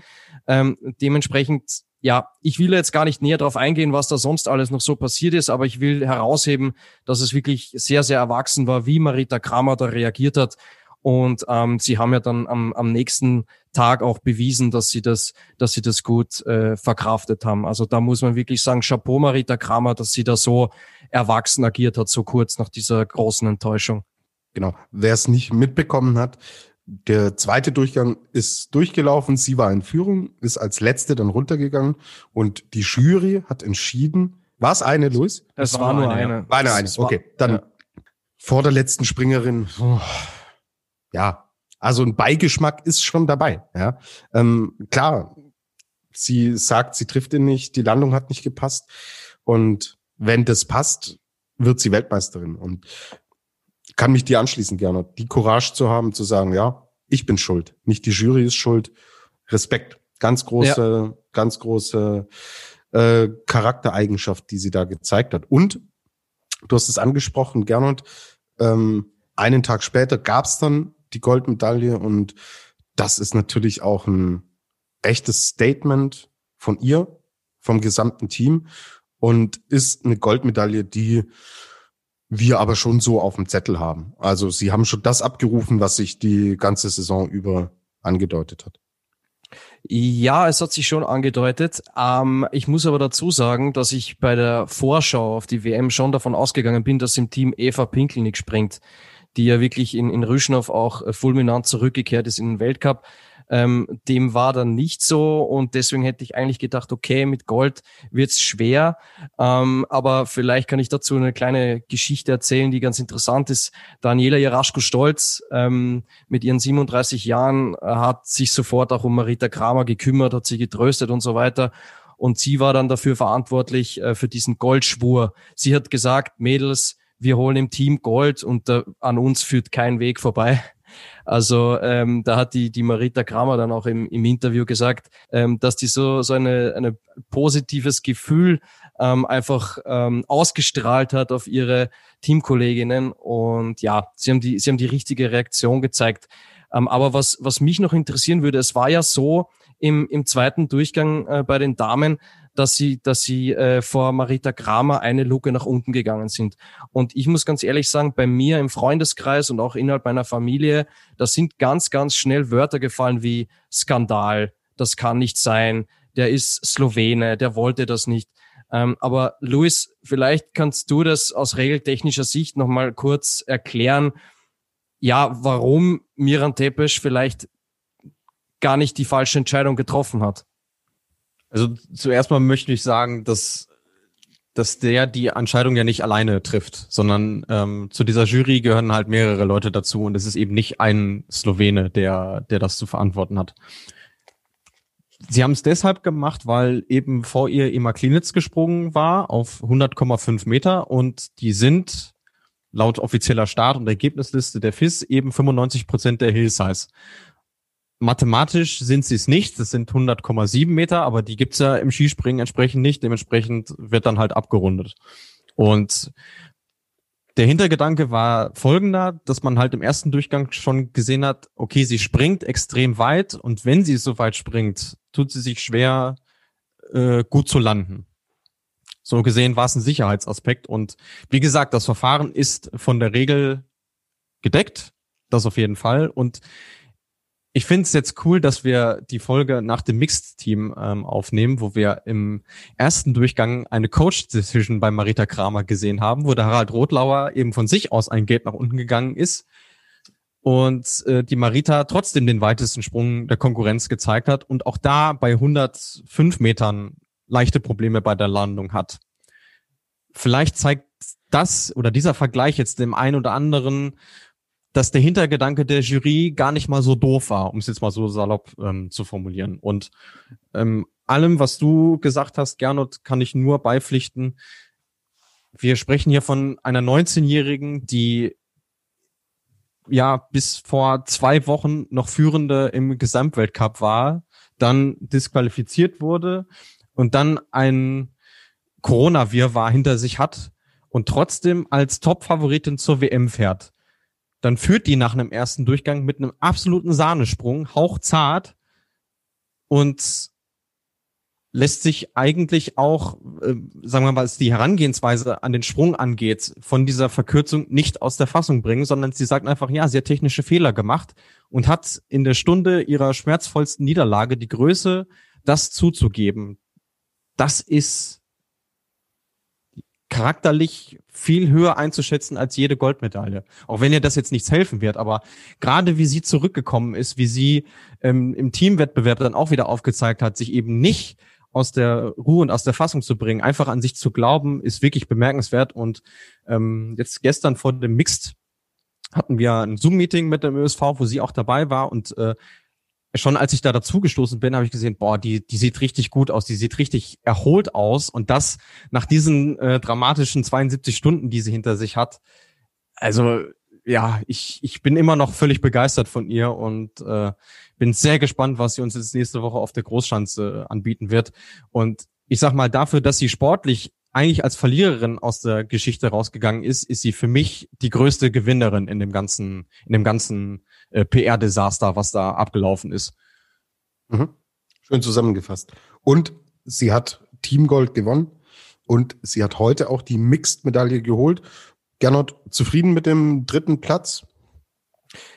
Ähm, dementsprechend ja, ich will jetzt gar nicht näher darauf eingehen, was da sonst alles noch so passiert ist, aber ich will herausheben, dass es wirklich sehr, sehr erwachsen war, wie Marita Kramer da reagiert hat. Und ähm, sie haben ja dann am, am nächsten Tag auch bewiesen, dass sie das, dass sie das gut äh, verkraftet haben. Also da muss man wirklich sagen, Chapeau Marita Kramer, dass sie da so erwachsen agiert hat, so kurz nach dieser großen Enttäuschung. Genau. Wer es nicht mitbekommen hat, der zweite Durchgang ist durchgelaufen, sie war in Führung, ist als letzte dann runtergegangen und die Jury hat entschieden, war es eine, Luis? Das, das war, nur eine. eine. War eine, eine. Okay, dann ja. vor der letzten Springerin, oh, ja, also ein Beigeschmack ist schon dabei. Ja, ähm, klar, sie sagt, sie trifft ihn nicht, die Landung hat nicht gepasst und wenn das passt, wird sie Weltmeisterin und kann mich dir anschließen, gerne. Die Courage zu haben, zu sagen, ja, ich bin schuld, nicht die Jury ist schuld. Respekt, ganz große, ja. ganz große äh, Charaktereigenschaft, die sie da gezeigt hat. Und du hast es angesprochen, Gernot, ähm, einen Tag später gab es dann die Goldmedaille und das ist natürlich auch ein echtes Statement von ihr, vom gesamten Team und ist eine Goldmedaille, die wir aber schon so auf dem Zettel haben. Also sie haben schon das abgerufen, was sich die ganze Saison über angedeutet hat. Ja, es hat sich schon angedeutet. Ähm, ich muss aber dazu sagen, dass ich bei der Vorschau auf die WM schon davon ausgegangen bin, dass im Team Eva Pinkelnick springt, die ja wirklich in, in Rüschnow auch fulminant zurückgekehrt ist in den Weltcup. Ähm, dem war dann nicht so und deswegen hätte ich eigentlich gedacht, okay, mit Gold wird's schwer. Ähm, aber vielleicht kann ich dazu eine kleine Geschichte erzählen, die ganz interessant ist. Daniela Jaraschko-Stolz ähm, mit ihren 37 Jahren äh, hat sich sofort auch um Marita Kramer gekümmert, hat sie getröstet und so weiter. Und sie war dann dafür verantwortlich äh, für diesen Goldschwur. Sie hat gesagt, Mädels, wir holen im Team Gold und äh, an uns führt kein Weg vorbei. Also ähm, da hat die, die Marita Kramer dann auch im, im Interview gesagt, ähm, dass die so, so eine, eine positives Gefühl ähm, einfach ähm, ausgestrahlt hat auf ihre Teamkolleginnen. Und ja, sie haben die, sie haben die richtige Reaktion gezeigt. Ähm, aber was, was mich noch interessieren würde, es war ja so im, im zweiten Durchgang äh, bei den Damen, dass sie, dass sie äh, vor Marita Kramer eine Luke nach unten gegangen sind. Und ich muss ganz ehrlich sagen, bei mir im Freundeskreis und auch innerhalb meiner Familie, da sind ganz, ganz schnell Wörter gefallen wie Skandal, das kann nicht sein, der ist Slowene, der wollte das nicht. Ähm, aber Luis, vielleicht kannst du das aus regeltechnischer Sicht nochmal kurz erklären, ja, warum Miran Tepesch vielleicht gar nicht die falsche Entscheidung getroffen hat. Also zuerst mal möchte ich sagen, dass dass der die Entscheidung ja nicht alleine trifft, sondern ähm, zu dieser Jury gehören halt mehrere Leute dazu und es ist eben nicht ein Slowene, der der das zu verantworten hat. Sie haben es deshalb gemacht, weil eben vor ihr Emma Klinitz gesprungen war auf 100,5 Meter und die sind laut offizieller Start- und Ergebnisliste der FIS eben 95 Prozent der Hill Size. Mathematisch sind sie es nicht, das sind 100,7 Meter, aber die gibt's ja im Skispringen entsprechend nicht. Dementsprechend wird dann halt abgerundet. Und der Hintergedanke war folgender, dass man halt im ersten Durchgang schon gesehen hat, okay, sie springt extrem weit und wenn sie so weit springt, tut sie sich schwer, äh, gut zu landen. So gesehen war es ein Sicherheitsaspekt und wie gesagt, das Verfahren ist von der Regel gedeckt, das auf jeden Fall und ich finde es jetzt cool, dass wir die Folge nach dem Mixed-Team ähm, aufnehmen, wo wir im ersten Durchgang eine Coach-Decision bei Marita Kramer gesehen haben, wo der Harald Rotlauer eben von sich aus ein Gate nach unten gegangen ist und äh, die Marita trotzdem den weitesten Sprung der Konkurrenz gezeigt hat und auch da bei 105 Metern leichte Probleme bei der Landung hat. Vielleicht zeigt das oder dieser Vergleich jetzt dem einen oder anderen, dass der Hintergedanke der Jury gar nicht mal so doof war, um es jetzt mal so salopp ähm, zu formulieren. Und ähm, allem, was du gesagt hast, Gernot, kann ich nur beipflichten. Wir sprechen hier von einer 19-Jährigen, die ja bis vor zwei Wochen noch führende im Gesamtweltcup war, dann disqualifiziert wurde und dann ein Corona-Wirrwarr hinter sich hat und trotzdem als Top-Favoritin zur WM fährt dann führt die nach einem ersten Durchgang mit einem absoluten Sahnesprung, hauchzart und lässt sich eigentlich auch, äh, sagen wir mal, was die Herangehensweise an den Sprung angeht, von dieser Verkürzung nicht aus der Fassung bringen, sondern sie sagt einfach, ja, sie hat technische Fehler gemacht und hat in der Stunde ihrer schmerzvollsten Niederlage die Größe, das zuzugeben. Das ist charakterlich viel höher einzuschätzen als jede Goldmedaille. Auch wenn ihr das jetzt nichts helfen wird, aber gerade wie sie zurückgekommen ist, wie sie ähm, im Teamwettbewerb dann auch wieder aufgezeigt hat, sich eben nicht aus der Ruhe und aus der Fassung zu bringen, einfach an sich zu glauben, ist wirklich bemerkenswert. Und ähm, jetzt gestern vor dem Mixed hatten wir ein Zoom-Meeting mit dem ÖSV, wo sie auch dabei war und äh, schon als ich da dazugestoßen bin, habe ich gesehen, boah, die, die sieht richtig gut aus, die sieht richtig erholt aus. Und das nach diesen äh, dramatischen 72 Stunden, die sie hinter sich hat. Also ja, ich, ich bin immer noch völlig begeistert von ihr und äh, bin sehr gespannt, was sie uns jetzt nächste Woche auf der Großschanze anbieten wird. Und ich sag mal, dafür, dass sie sportlich eigentlich als Verliererin aus der Geschichte rausgegangen ist, ist sie für mich die größte Gewinnerin in dem ganzen, in dem ganzen äh, PR-Desaster, was da abgelaufen ist. Mhm. Schön zusammengefasst. Und sie hat Teamgold gewonnen und sie hat heute auch die Mixed-Medaille geholt. Gernot, zufrieden mit dem dritten Platz?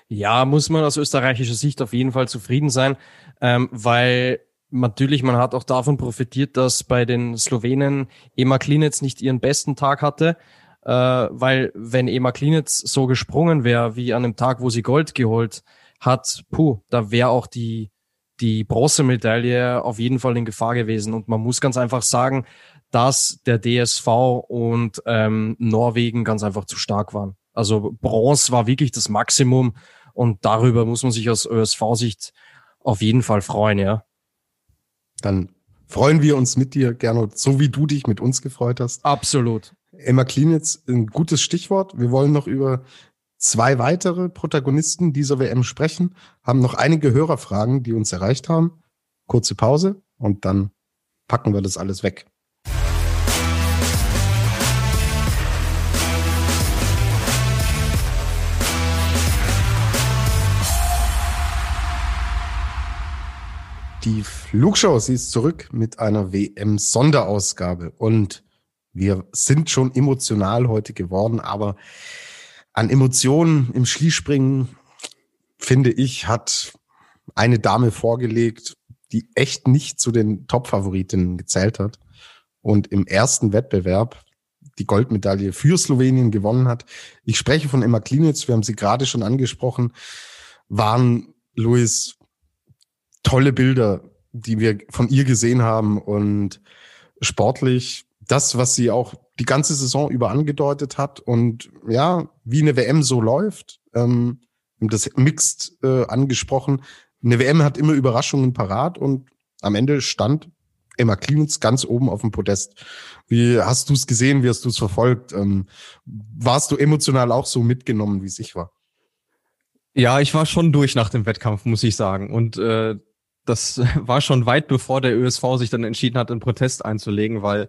Ja, muss man aus österreichischer Sicht auf jeden Fall zufrieden sein, ähm, weil natürlich, man hat auch davon profitiert, dass bei den Slowenen Ema Klinitz nicht ihren besten Tag hatte, äh, weil wenn Ema Klinitz so gesprungen wäre wie an dem Tag, wo sie Gold geholt hat, puh, da wäre auch die die Bronzemedaille auf jeden Fall in Gefahr gewesen. Und man muss ganz einfach sagen, dass der DSV und ähm, Norwegen ganz einfach zu stark waren. Also Bronze war wirklich das Maximum und darüber muss man sich aus ÖSV-Sicht auf jeden Fall freuen, ja. Dann freuen wir uns mit dir, Gernot, so wie du dich mit uns gefreut hast. Absolut. Emma Klinitz, ein gutes Stichwort. Wir wollen noch über zwei weitere Protagonisten dieser WM sprechen, haben noch einige Hörerfragen, die uns erreicht haben. Kurze Pause und dann packen wir das alles weg. Die Flugshow, sie ist zurück mit einer WM-Sonderausgabe und wir sind schon emotional heute geworden, aber an Emotionen im Skispringen, finde ich, hat eine Dame vorgelegt, die echt nicht zu den Top-Favoritinnen gezählt hat und im ersten Wettbewerb die Goldmedaille für Slowenien gewonnen hat. Ich spreche von Emma Klinitz, wir haben sie gerade schon angesprochen, waren Luis tolle Bilder, die wir von ihr gesehen haben und sportlich das, was sie auch die ganze Saison über angedeutet hat und ja, wie eine WM so läuft, ähm, das Mixed äh, angesprochen. Eine WM hat immer Überraschungen parat und am Ende stand Emma Clemens ganz oben auf dem Podest. Wie hast du es gesehen? Wie hast du es verfolgt? Ähm, warst du emotional auch so mitgenommen, wie es ich war? Ja, ich war schon durch nach dem Wettkampf, muss ich sagen. Und äh, das war schon weit bevor der ÖSV sich dann entschieden hat, einen Protest einzulegen, weil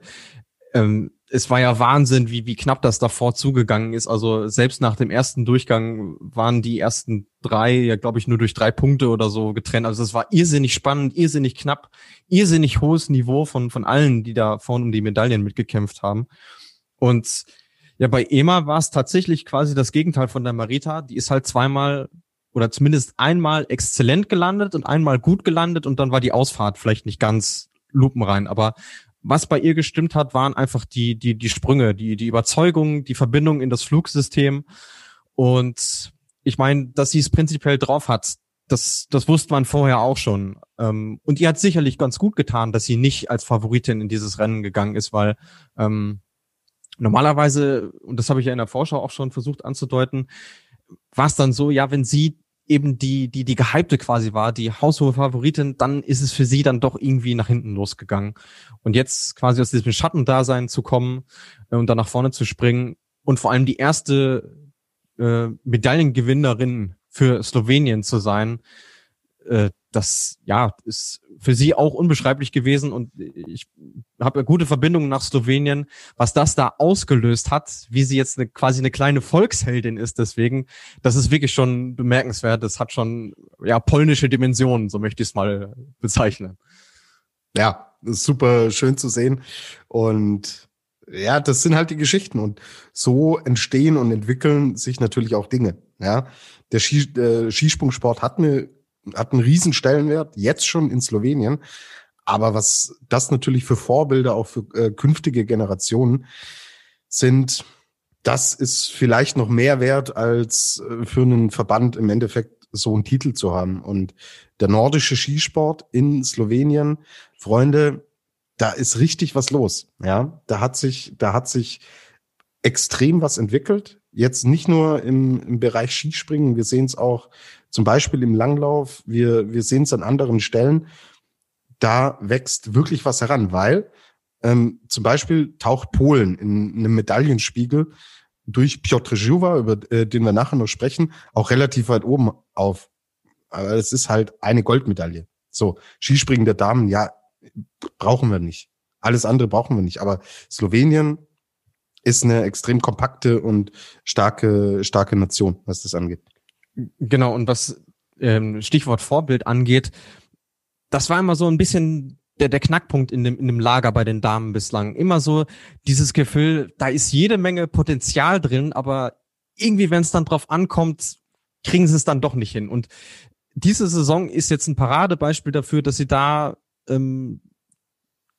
ähm, es war ja Wahnsinn, wie, wie knapp das davor zugegangen ist. Also selbst nach dem ersten Durchgang waren die ersten drei, ja glaube ich, nur durch drei Punkte oder so getrennt. Also es war irrsinnig spannend, irrsinnig knapp, irrsinnig hohes Niveau von, von allen, die da vorne um die Medaillen mitgekämpft haben. Und ja, bei Ema war es tatsächlich quasi das Gegenteil von der Marita. Die ist halt zweimal oder zumindest einmal exzellent gelandet und einmal gut gelandet und dann war die Ausfahrt vielleicht nicht ganz lupenrein. Aber was bei ihr gestimmt hat, waren einfach die, die, die Sprünge, die, die Überzeugung, die Verbindung in das Flugsystem. Und ich meine, dass sie es prinzipiell drauf hat, das, das wusste man vorher auch schon. Ähm, und ihr hat sicherlich ganz gut getan, dass sie nicht als Favoritin in dieses Rennen gegangen ist, weil ähm, normalerweise, und das habe ich ja in der Vorschau auch schon versucht anzudeuten, war es dann so, ja, wenn sie eben die, die, die gehypte quasi war, die haushohe Favoritin, dann ist es für sie dann doch irgendwie nach hinten losgegangen. Und jetzt quasi aus diesem Schattendasein zu kommen äh, und dann nach vorne zu springen und vor allem die erste äh, Medaillengewinnerin für Slowenien zu sein, äh, das ja ist für sie auch unbeschreiblich gewesen und ich habe gute Verbindungen nach Slowenien, was das da ausgelöst hat, wie sie jetzt eine, quasi eine kleine Volksheldin ist. Deswegen, das ist wirklich schon bemerkenswert. Das hat schon ja polnische Dimensionen, so möchte ich es mal bezeichnen. Ja, super schön zu sehen und ja, das sind halt die Geschichten und so entstehen und entwickeln sich natürlich auch Dinge. Ja, der äh, Skisprungsport hat eine hat einen riesen Stellenwert, jetzt schon in Slowenien. Aber was das natürlich für Vorbilder auch für äh, künftige Generationen sind, das ist vielleicht noch mehr wert, als äh, für einen Verband im Endeffekt so einen Titel zu haben. Und der nordische Skisport in Slowenien, Freunde, da ist richtig was los. Ja, da hat sich, da hat sich extrem was entwickelt. Jetzt nicht nur im, im Bereich Skispringen, wir sehen es auch zum Beispiel im Langlauf, wir, wir sehen es an anderen Stellen, da wächst wirklich was heran, weil ähm, zum Beispiel taucht Polen in einem Medaillenspiegel durch Piotr Żuwa, über äh, den wir nachher noch sprechen, auch relativ weit oben auf. Aber es ist halt eine Goldmedaille. So, Skispringen der Damen, ja, brauchen wir nicht. Alles andere brauchen wir nicht. Aber Slowenien ist eine extrem kompakte und starke, starke Nation, was das angeht. Genau, und was ähm, Stichwort Vorbild angeht, das war immer so ein bisschen der, der Knackpunkt in dem, in dem Lager bei den Damen bislang. Immer so dieses Gefühl, da ist jede Menge Potenzial drin, aber irgendwie, wenn es dann drauf ankommt, kriegen sie es dann doch nicht hin. Und diese Saison ist jetzt ein Paradebeispiel dafür, dass sie da ähm,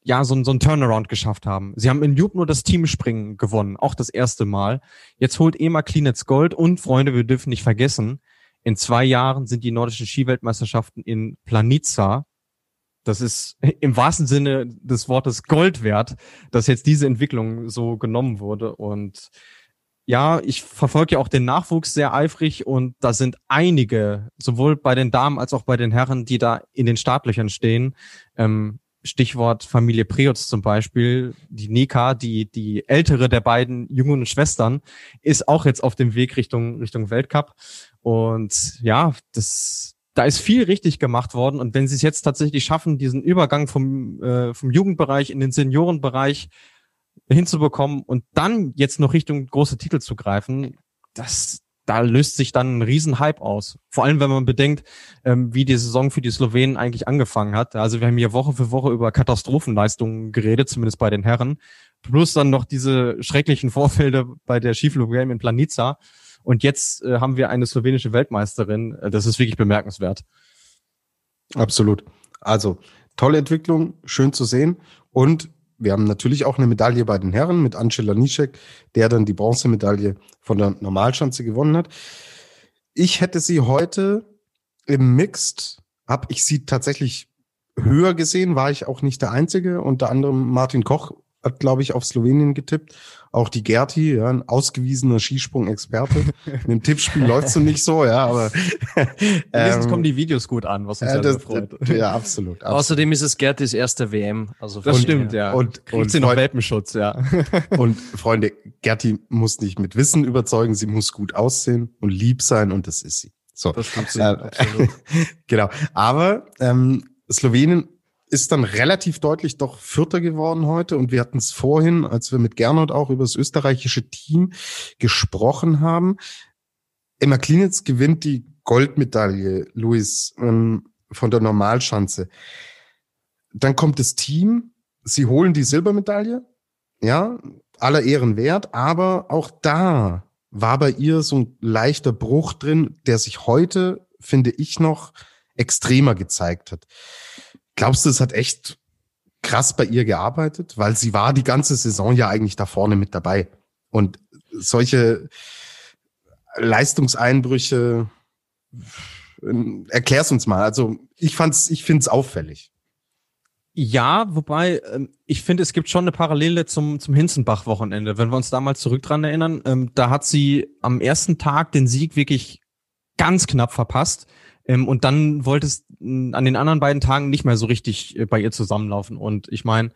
ja so, so ein Turnaround geschafft haben. Sie haben in nur das Teamspringen gewonnen, auch das erste Mal. Jetzt holt EMA Klinetz Gold und Freunde, wir dürfen nicht vergessen, in zwei Jahren sind die nordischen Skiweltmeisterschaften in Planica. Das ist im wahrsten Sinne des Wortes Gold wert, dass jetzt diese Entwicklung so genommen wurde. Und ja, ich verfolge ja auch den Nachwuchs sehr eifrig und da sind einige, sowohl bei den Damen als auch bei den Herren, die da in den Startlöchern stehen. Ähm, Stichwort Familie Preutz zum Beispiel. Die Nika, die, die ältere der beiden jungen Schwestern, ist auch jetzt auf dem Weg Richtung, Richtung Weltcup. Und ja, das, da ist viel richtig gemacht worden. Und wenn sie es jetzt tatsächlich schaffen, diesen Übergang vom, äh, vom Jugendbereich in den Seniorenbereich hinzubekommen und dann jetzt noch Richtung große Titel zu greifen, das, da löst sich dann ein Riesenhype aus. Vor allem, wenn man bedenkt, ähm, wie die Saison für die Slowenen eigentlich angefangen hat. Also wir haben hier Woche für Woche über Katastrophenleistungen geredet, zumindest bei den Herren. Plus dann noch diese schrecklichen Vorfälle bei der Skiflug-WM in Planica. Und jetzt äh, haben wir eine slowenische Weltmeisterin. Äh, das ist wirklich bemerkenswert. Absolut. Also tolle Entwicklung, schön zu sehen. Und wir haben natürlich auch eine Medaille bei den Herren mit Angela Nischek, der dann die Bronzemedaille von der Normalschanze gewonnen hat. Ich hätte sie heute im Mixed, habe ich sie tatsächlich höher gesehen, war ich auch nicht der Einzige. Unter anderem Martin Koch hat, glaube ich, auf Slowenien getippt. Auch die Gerti, ja, ein ausgewiesener Skisprung-Experte. Mit dem Tippspiel läuft so nicht so, ja, aber ähm, kommen die Videos gut an, was uns äh, ja das, freut. Ja, absolut. absolut. Außerdem ist es Gertis erste WM. Also Das stimmt, ja. Und, Kriegt und, sie noch Freund, Welpenschutz, ja. und Freunde, Gerti muss nicht mit Wissen überzeugen, sie muss gut aussehen und lieb sein und das ist sie. So, Das stimmt, Äh, absolut. genau. Aber ähm, Slowenien ist dann relativ deutlich doch Vierter geworden heute. Und wir hatten es vorhin, als wir mit Gernot auch über das österreichische Team gesprochen haben. Emma Klinitz gewinnt die Goldmedaille, Luis, ähm, von der Normalschanze. Dann kommt das Team, sie holen die Silbermedaille, ja, aller Ehren wert, aber auch da war bei ihr so ein leichter Bruch drin, der sich heute, finde ich, noch extremer gezeigt hat. Glaubst du, es hat echt krass bei ihr gearbeitet? Weil sie war die ganze Saison ja eigentlich da vorne mit dabei. Und solche Leistungseinbrüche, äh, erklär's uns mal. Also ich fand's, ich find's auffällig. Ja, wobei ähm, ich finde, es gibt schon eine Parallele zum, zum Hinzenbach-Wochenende. Wenn wir uns da mal zurück dran erinnern, ähm, da hat sie am ersten Tag den Sieg wirklich ganz knapp verpasst. Ähm, und dann wollte es mh, an den anderen beiden Tagen nicht mehr so richtig äh, bei ihr zusammenlaufen. Und ich meine,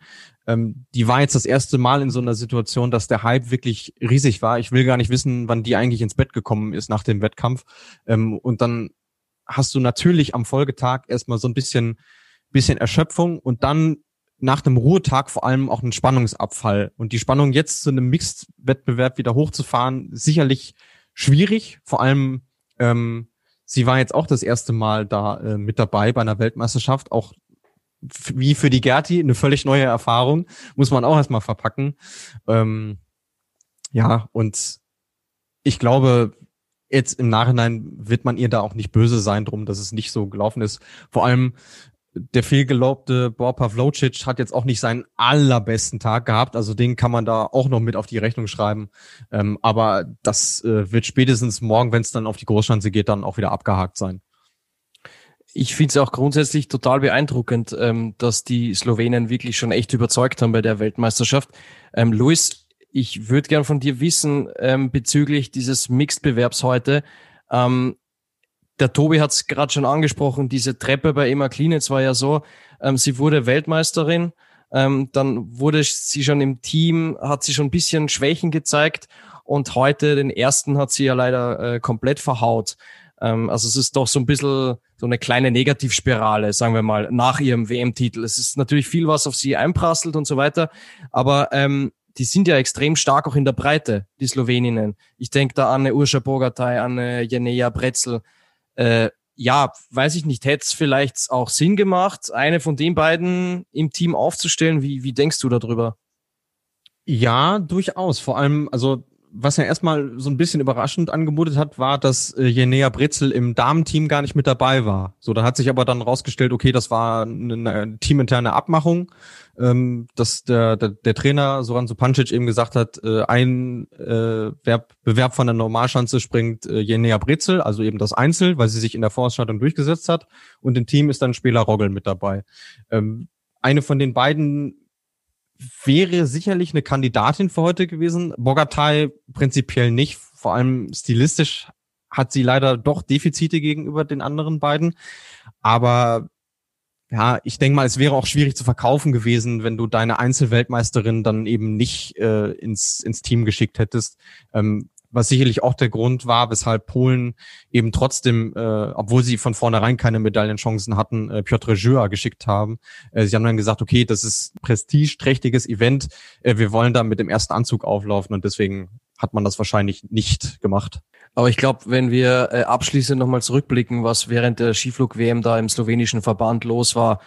ähm, die war jetzt das erste Mal in so einer Situation, dass der Hype wirklich riesig war. Ich will gar nicht wissen, wann die eigentlich ins Bett gekommen ist nach dem Wettkampf. Ähm, und dann hast du natürlich am Folgetag erstmal so ein bisschen bisschen Erschöpfung und dann nach dem Ruhetag vor allem auch einen Spannungsabfall. Und die Spannung jetzt zu einem Mixed-Wettbewerb wieder hochzufahren, sicherlich schwierig. Vor allem, ähm, sie war jetzt auch das erste Mal da äh, mit dabei bei einer Weltmeisterschaft, auch wie für die Gerti eine völlig neue Erfahrung, muss man auch erstmal verpacken. Ähm, ja, und ich glaube, jetzt im Nachhinein wird man ihr da auch nicht böse sein drum, dass es nicht so gelaufen ist. Vor allem der vielgelobte Bor Pavlocic hat jetzt auch nicht seinen allerbesten Tag gehabt. Also den kann man da auch noch mit auf die Rechnung schreiben. Ähm, aber das äh, wird spätestens morgen, wenn es dann auf die Großschanze geht, dann auch wieder abgehakt sein. Ich finde es auch grundsätzlich total beeindruckend, ähm, dass die Slowenen wirklich schon echt überzeugt haben bei der Weltmeisterschaft. Ähm, Luis, ich würde gern von dir wissen ähm, bezüglich dieses Mixed-Bewerbs heute. Ähm, der Tobi hat es gerade schon angesprochen, diese Treppe bei Emma Klinitz war ja so, ähm, sie wurde Weltmeisterin, ähm, dann wurde sie schon im Team, hat sie schon ein bisschen Schwächen gezeigt und heute den ersten hat sie ja leider äh, komplett verhaut. Ähm, also es ist doch so ein bisschen so eine kleine Negativspirale, sagen wir mal, nach ihrem WM-Titel. Es ist natürlich viel, was auf sie einprasselt und so weiter, aber ähm, die sind ja extrem stark auch in der Breite, die Sloweninnen. Ich denke da an eine Urscha Bogatay, an eine Jenea Bretzel. Äh, ja, weiß ich nicht, hätte es vielleicht auch Sinn gemacht, eine von den beiden im Team aufzustellen? Wie, wie denkst du darüber? Ja, durchaus. Vor allem, also was ja erstmal so ein bisschen überraschend angemutet hat, war, dass äh, Jenea Britzel im Damenteam gar nicht mit dabei war. So, da hat sich aber dann rausgestellt, okay, das war eine, eine teaminterne Abmachung, ähm, dass der, der, der Trainer Soran Supancic eben gesagt hat, äh, ein äh, Verb, Bewerb von der Normalschanze springt äh, Jenea Britzel, also eben das Einzel, weil sie sich in der Vorausstattung durchgesetzt hat und im Team ist dann Spieler Rogel mit dabei. Ähm, eine von den beiden wäre sicherlich eine Kandidatin für heute gewesen. Bogatay prinzipiell nicht. Vor allem stilistisch hat sie leider doch Defizite gegenüber den anderen beiden. Aber ja, ich denke mal, es wäre auch schwierig zu verkaufen gewesen, wenn du deine Einzelweltmeisterin dann eben nicht äh, ins, ins Team geschickt hättest. Ähm, was sicherlich auch der Grund war, weshalb Polen eben trotzdem, äh, obwohl sie von vornherein keine Medaillenchancen hatten, äh, Piotr Żyła geschickt haben. Äh, sie haben dann gesagt, okay, das ist prestigeträchtiges Event, äh, wir wollen da mit dem ersten Anzug auflaufen und deswegen hat man das wahrscheinlich nicht gemacht. Aber ich glaube, wenn wir äh, abschließend nochmal zurückblicken, was während der Skiflug-WM da im slowenischen Verband los war,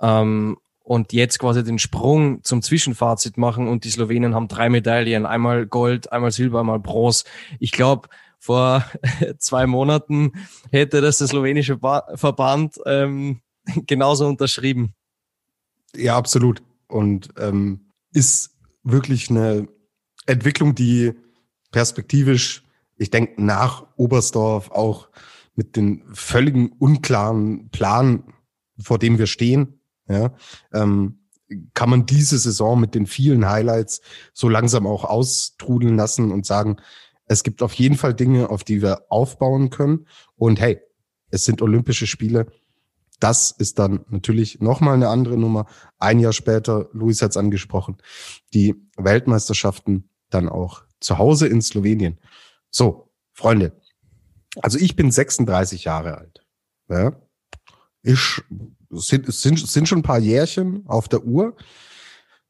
ähm, und jetzt quasi den Sprung zum Zwischenfazit machen und die Slowenen haben drei Medaillen, einmal Gold, einmal Silber, einmal Bronze. Ich glaube, vor zwei Monaten hätte das der slowenische ba Verband ähm, genauso unterschrieben. Ja, absolut. Und ähm, ist wirklich eine Entwicklung, die perspektivisch, ich denke, nach Oberstdorf auch mit den völligen unklaren Plan, vor dem wir stehen, ja, ähm, kann man diese Saison mit den vielen Highlights so langsam auch austrudeln lassen und sagen, es gibt auf jeden Fall Dinge, auf die wir aufbauen können. Und hey, es sind Olympische Spiele. Das ist dann natürlich nochmal eine andere Nummer. Ein Jahr später, Luis hat es angesprochen, die Weltmeisterschaften dann auch zu Hause in Slowenien. So, Freunde, also ich bin 36 Jahre alt. Ja? Ich sind, sind, sind schon ein paar Jährchen auf der Uhr.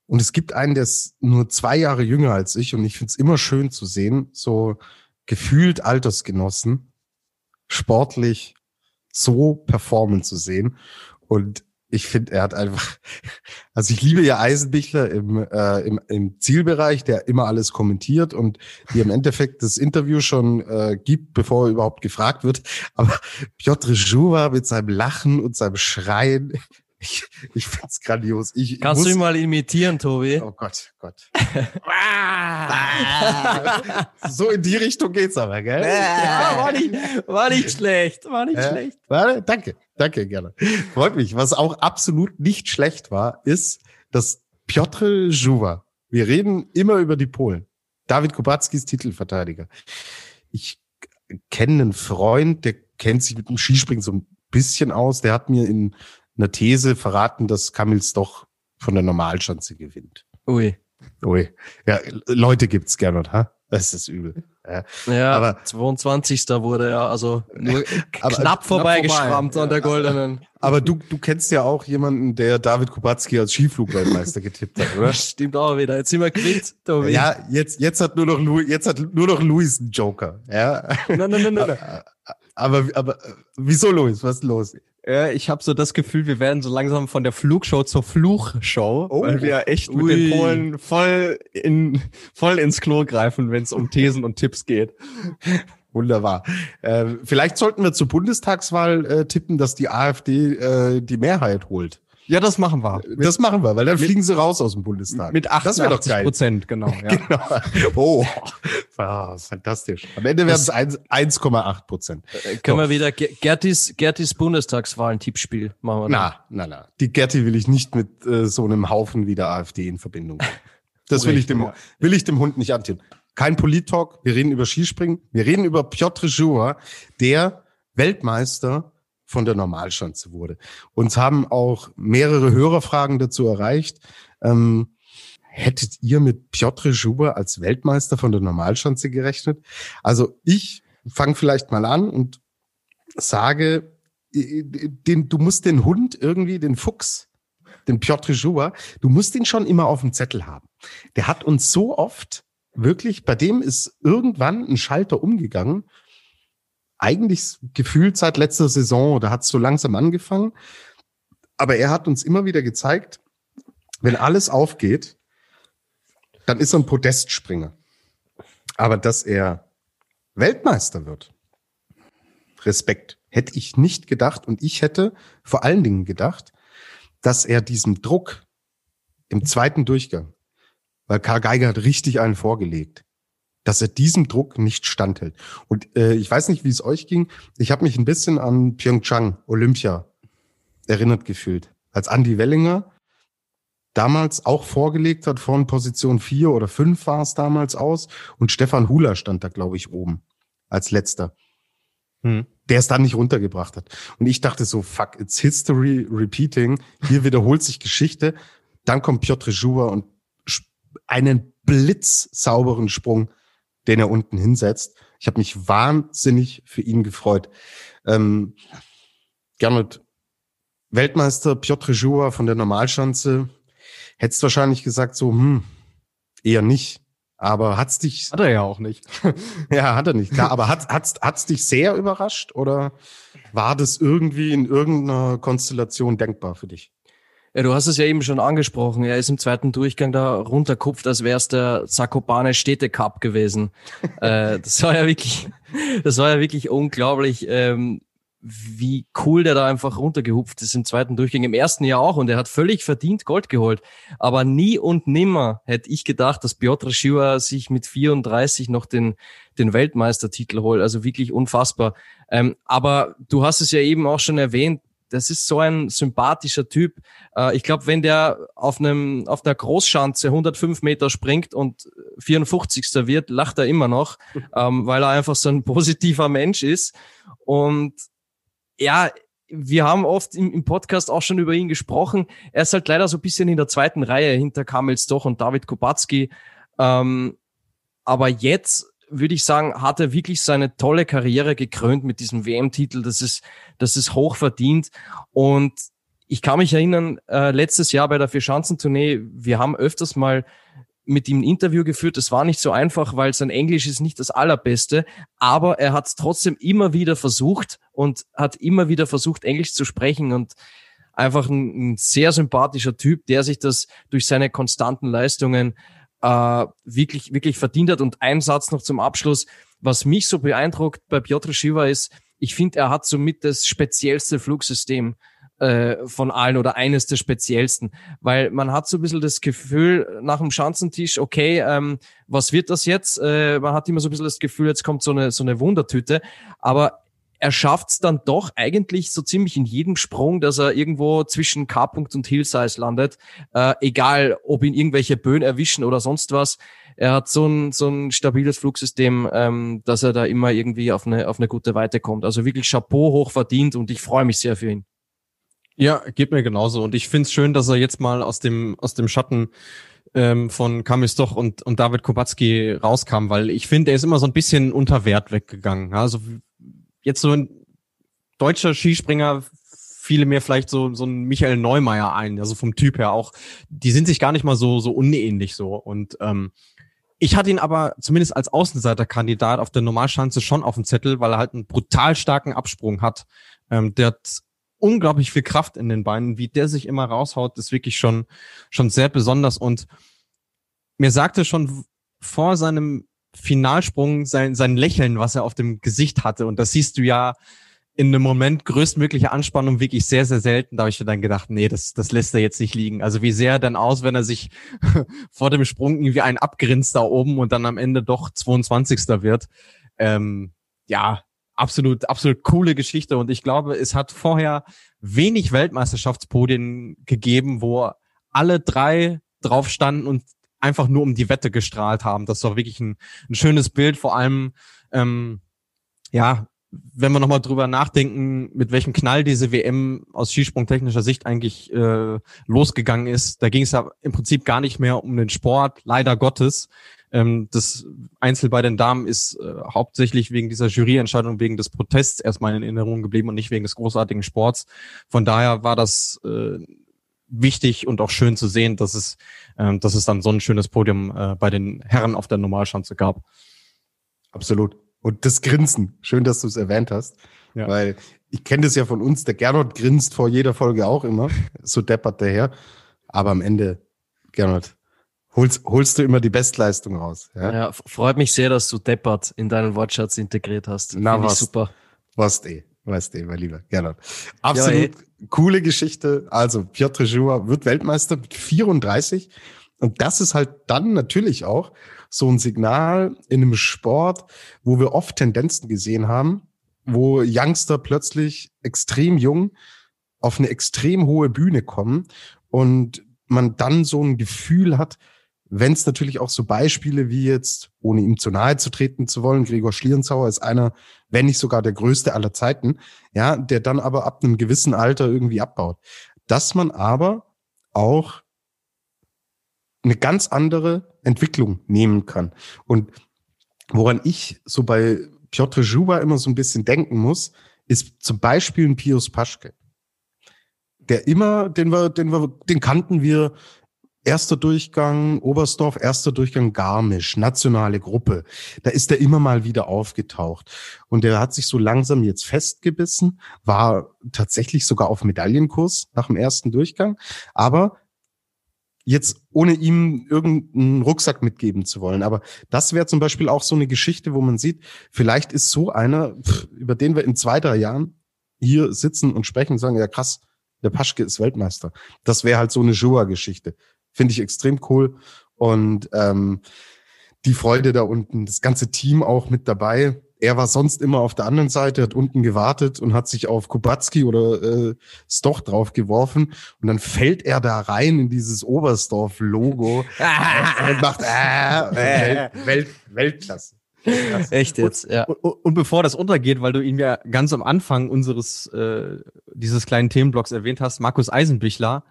Und es gibt einen, der ist nur zwei Jahre jünger als ich. Und ich finde es immer schön zu sehen, so gefühlt Altersgenossen sportlich so performen zu sehen. Und ich finde, er hat einfach, also ich liebe ja Eisenbichler im, äh, im, im Zielbereich, der immer alles kommentiert und die im Endeffekt das Interview schon äh, gibt, bevor er überhaupt gefragt wird. Aber Piotr Żuwa mit seinem Lachen und seinem Schreien, ich, ich find's grandios. Ich Kannst du ihn mal imitieren, Tobi? Oh Gott, Gott. so in die Richtung geht's aber, gell? Ja, war, nicht, war nicht schlecht, war nicht Ja. schlecht. Warte, danke, danke, gerne. Freut mich. Was auch absolut nicht schlecht war, ist, dass Piotr Żuwa, wir reden immer über die Polen, David Kubacki ist Titelverteidiger. Ich kenne einen Freund, der kennt sich mit dem Skispringen so ein bisschen aus, der hat mir in einer These verraten, dass Kamils doch von der Normalschanze gewinnt. Ui. Ui. Ja, Leute gibt's gerne, ha? Das ist übel. Ja. Ja, Aber- aber 22. wurde er, also nur Aber- knapp vorbeigeschrammt vorbei. an der goldenen. Aber du, du kennst ja auch jemanden, der David Kubacki als Skiflugweltmeister getippt hat, oder? Stimmt auch wieder. Jetzt sind wir quitt, Tobi. Ja, jetzt, jetzt hat nur noch Louis, jetzt hat nur noch Louis einen Joker. Ja. Nein, nein, nein, nein. Aber, aber äh, wieso Louis? Was ist los? Ja, ich habe so das Gefühl, wir werden so langsam von der Flugshow zur Fluchshow, Oh. weil wir echt mit Ui. den Polen voll in voll ins Klo greifen, wenn es um Thesen und Tipps geht. Wunderbar. Äh, vielleicht sollten wir zur Bundestagswahl äh, tippen, dass die AfD äh, die Mehrheit holt. Ja, das machen wir. das machen wir, weil dann fliegen sie raus aus dem Bundestag. Mit das wäre doch 88 geil. Prozent, genau. Ja. Genau. Oh, ah, fantastisch. Am Ende werden es 1 1,8 Prozent. Äh, Können wir wieder Ge- Gertis, Gertis Bundestagswahlen-Tippspiel machen wir. Na, na, na. Die Gerti will ich nicht mit äh, so einem Haufen wie der AfD in Verbindung bringen. Das will ich, dem, ja. will ich dem Hund nicht antun. Kein Polit-Talk. Wir reden über Skispringen. Wir reden über Piotr Żuła, der Weltmeister von der Normalschanze wurde. Uns haben auch mehrere Hörerfragen dazu erreicht. Ähm, hättet ihr mit Piotr Żuła als Weltmeister von der Normalschanze gerechnet? Also ich fange vielleicht mal an und sage, den, du musst den Hund irgendwie, den Fuchs, den Piotr Żuła, du musst ihn schon immer auf dem Zettel haben. Der hat uns so oft wirklich, bei dem ist irgendwann ein Schalter umgegangen. Eigentlich gefühlt seit letzter Saison, da hat es so langsam angefangen. Aber er hat uns immer wieder gezeigt, wenn alles aufgeht, dann ist er ein Podestspringer. Aber dass er Weltmeister wird, Respekt, hätte ich nicht gedacht. Und ich hätte vor allen Dingen gedacht, dass er diesem Druck im zweiten Durchgang, weil Karl Geiger hat richtig einen vorgelegt, dass er diesem Druck nicht standhält. Und äh, ich weiß nicht, wie es euch ging. Ich habe mich ein bisschen an Pyeongchang, Olympia, erinnert gefühlt. Als Andy Wellinger damals auch vorgelegt hat, von Position 4 oder 5 war es damals aus. Und Stefan Hula stand da, glaube ich, oben als letzter. Hm. Der es dann nicht runtergebracht hat. Und ich dachte so, fuck, it's history repeating. Hier wiederholt sich Geschichte. Dann kommt Piotr Żuła und einen blitzsauberen Sprung, den er unten hinsetzt. Ich habe mich wahnsinnig für ihn gefreut. Ähm, Gernot, Weltmeister Piotr Żuła von der Normalschanze, hättest wahrscheinlich gesagt so, hm, eher nicht. Aber hat's dich. Hat er ja auch nicht. ja, hat er nicht. Klar, aber hat, hat's, hat's dich sehr überrascht oder war das irgendwie in irgendeiner Konstellation denkbar für dich? Ja, du hast es ja eben schon angesprochen. Er ist im zweiten Durchgang da runterkupft, als wäre es der Zakopane Städte Cup gewesen. äh, das war ja wirklich, das war ja wirklich unglaublich. Ähm, wie cool der da einfach runtergehupft ist im zweiten Durchgang, im ersten Jahr auch und er hat völlig verdient Gold geholt. Aber nie und nimmer hätte ich gedacht, dass Piotr Schiwa sich mit 34 noch den, den Weltmeistertitel holt. Also wirklich unfassbar. Ähm, aber du hast es ja eben auch schon erwähnt, das ist so ein sympathischer Typ. Äh, ich glaube, wenn der auf einem auf der Großschanze 105 Meter springt und 54. wird, lacht er immer noch, ähm, weil er einfach so ein positiver Mensch ist. Und ja, wir haben oft im, im, Podcast auch schon über ihn gesprochen. Er ist halt leider so ein bisschen in der zweiten Reihe hinter Kamels Doch und David Kubacki. Ähm, aber jetzt würde ich sagen, hat er wirklich seine tolle Karriere gekrönt mit diesem WM-Titel. Das ist, das ist hoch verdient. Und ich kann mich erinnern, äh, letztes Jahr bei der Vierschanzentournee, wir haben öfters mal mit ihm ein Interview geführt. Es war nicht so einfach, weil sein Englisch ist nicht das allerbeste, aber er hat es trotzdem immer wieder versucht und hat immer wieder versucht, Englisch zu sprechen und einfach ein, ein sehr sympathischer Typ, der sich das durch seine konstanten Leistungen äh, wirklich, wirklich verdient hat. Und ein Satz noch zum Abschluss, was mich so beeindruckt bei Piotr Shiva ist, ich finde, er hat somit das speziellste Flugsystem äh, von allen oder eines der speziellsten, weil man hat so ein bisschen das Gefühl nach dem Schanzentisch, okay, ähm, was wird das jetzt? Äh, man hat immer so ein bisschen das Gefühl, jetzt kommt so eine, so eine Wundertüte, aber er schafft es dann doch eigentlich so ziemlich in jedem Sprung, dass er irgendwo zwischen K-Punkt und Hillsize landet, äh, egal ob ihn irgendwelche Böen erwischen oder sonst was. Er hat so ein, so ein stabiles Flugsystem, ähm, dass er da immer irgendwie auf eine, auf eine gute Weite kommt. Also wirklich Chapeau hoch verdient und ich freue mich sehr für ihn. Ja, geht mir genauso. Und ich finde es schön, dass er jetzt mal aus dem, aus dem Schatten ähm, von Kamis Doch und, und David Kubacki rauskam, weil ich finde, er ist immer so ein bisschen unter Wert weggegangen. Also jetzt so ein deutscher Skispringer fiele mir vielleicht so, so ein Michael Neumeier ein, also vom Typ her auch. Die sind sich gar nicht mal so, so unähnlich so. Und ähm, ich hatte ihn aber zumindest als Außenseiterkandidat auf der Normalschanze schon auf dem Zettel, weil er halt einen brutal starken Absprung hat. Ähm, der hat unglaublich viel Kraft in den Beinen. Wie der sich immer raushaut, ist wirklich schon, schon sehr besonders. Und mir sagte schon vor seinem Finalsprung sein, sein Lächeln, was er auf dem Gesicht hatte. Und das siehst du ja in einem Moment größtmögliche Anspannung wirklich sehr, sehr selten. Da habe ich mir dann gedacht, nee, das, das lässt er jetzt nicht liegen. Also wie sehr er dann aus, wenn er sich vor dem Sprung irgendwie einen abgrinst da oben und dann am Ende doch 22. wird. Ähm, ja, absolut, absolut coole Geschichte. Und ich glaube, es hat vorher wenig Weltmeisterschaftspodien gegeben, wo alle drei drauf standen und einfach nur um die Wette gestrahlt haben. Das war wirklich ein, ein schönes Bild, vor allem, ähm, ja, wenn wir nochmal drüber nachdenken, mit welchem Knall diese WM aus skisprungtechnischer Sicht eigentlich äh, losgegangen ist, da ging es ja im Prinzip gar nicht mehr um den Sport, leider Gottes, ähm, das Einzel bei den Damen ist äh, hauptsächlich wegen dieser Juryentscheidung, wegen des Protests erstmal in Erinnerung geblieben und nicht wegen des großartigen Sports. Von daher war das äh, wichtig und auch schön zu sehen, dass es, äh, dass es dann so ein schönes Podium äh, bei den Herren auf der Normalschanze gab. Absolut. Und das Grinsen, schön, dass du es erwähnt hast, ja. weil ich kenne das ja von uns, der Gernot grinst vor jeder Folge auch immer, so deppert der her, aber am Ende, Gernot, holst, holst du immer die Bestleistung raus. Ja, ja freut mich sehr, dass du Deppert in deinen Wortschatz integriert hast. Na, was, super. Was eh, was eh, mein Lieber. Gerne. Absolut ja, coole Geschichte. Also, Piotr Joua wird Weltmeister mit 34. Und das ist halt dann natürlich auch so ein Signal in einem Sport, wo wir oft Tendenzen gesehen haben, wo Youngster plötzlich extrem jung auf eine extrem hohe Bühne kommen und man dann so ein Gefühl hat, wenn es natürlich auch so Beispiele wie jetzt, ohne ihm zu nahe zu treten zu wollen, Gregor Schlierenzauer ist einer, wenn nicht sogar der größte aller Zeiten, ja, der dann aber ab einem gewissen Alter irgendwie abbaut. Dass man aber auch eine ganz andere Entwicklung nehmen kann. Und woran ich so bei Piotr Juba immer so ein bisschen denken muss, ist zum Beispiel ein Pius Paschke. Der immer, den wir, den wir, den kannten wir erster Durchgang Oberstdorf, erster Durchgang Garmisch, nationale Gruppe. Da ist er immer mal wieder aufgetaucht. Und der hat sich so langsam jetzt festgebissen, war tatsächlich sogar auf Medaillenkurs nach dem ersten Durchgang. Aber jetzt ohne ihm irgendeinen Rucksack mitgeben zu wollen. Aber das wäre zum Beispiel auch so eine Geschichte, wo man sieht, vielleicht ist so einer, über den wir in zwei, drei Jahren hier sitzen und sprechen und sagen, ja krass, der Paschke ist Weltmeister. Das wäre halt so eine Joa-Geschichte. Finde ich extrem cool. Und ähm, die Freude da unten, das ganze Team auch mit dabei. Er war sonst immer auf der anderen Seite, hat unten gewartet und hat sich auf Kubacki oder äh, Stoch drauf geworfen. Und dann fällt er da rein in dieses Oberstdorf-Logo und macht äh, Welt, Welt, Weltklasse. Echt jetzt, und, ja. Und, und, bevor das untergeht, weil du ihn ja ganz am Anfang unseres äh, dieses kleinen Themenblocks erwähnt hast, Markus Eisenbichler,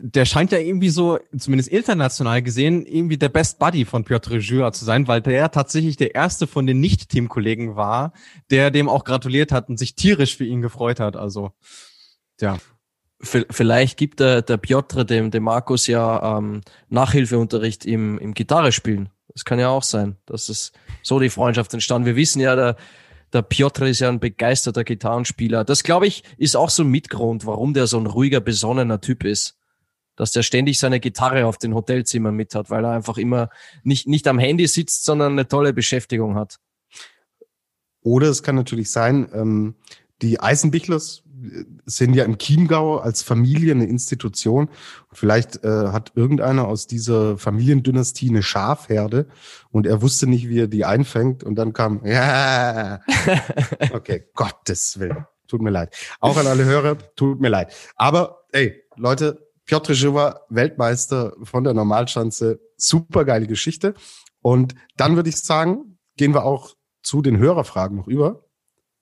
der scheint ja irgendwie so, zumindest international gesehen, irgendwie der Best Buddy von Piotr Jura zu sein, weil der tatsächlich der erste von den Nicht-Teamkollegen war, der dem auch gratuliert hat und sich tierisch für ihn gefreut hat. Also, ja. Vielleicht gibt der, der Piotr dem, dem Markus ja ähm, Nachhilfeunterricht im, im Gitarre spielen. Das kann ja auch sein, dass es so die Freundschaft entstand. Wir wissen ja, der, der Piotr ist ja ein begeisterter Gitarrenspieler. Das, glaube ich, ist auch so ein Mitgrund, warum der so ein ruhiger, besonnener Typ ist dass der ständig seine Gitarre auf den Hotelzimmern mit hat, weil er einfach immer nicht, nicht am Handy sitzt, sondern eine tolle Beschäftigung hat. Oder es kann natürlich sein, ähm, die Eisenbichlers äh, sind ja im Chiemgau als Familie eine Institution. Vielleicht äh, hat irgendeiner aus dieser Familiendynastie eine Schafherde und er wusste nicht, wie er die einfängt und dann kam, ja, okay, Gottes Willen, tut mir leid. Auch an alle Hörer, tut mir leid. Aber ey, Leute, Piotr Żywa, Weltmeister von der Normalschanze. Super geile Geschichte. Und dann würde ich sagen, gehen wir auch zu den Hörerfragen noch über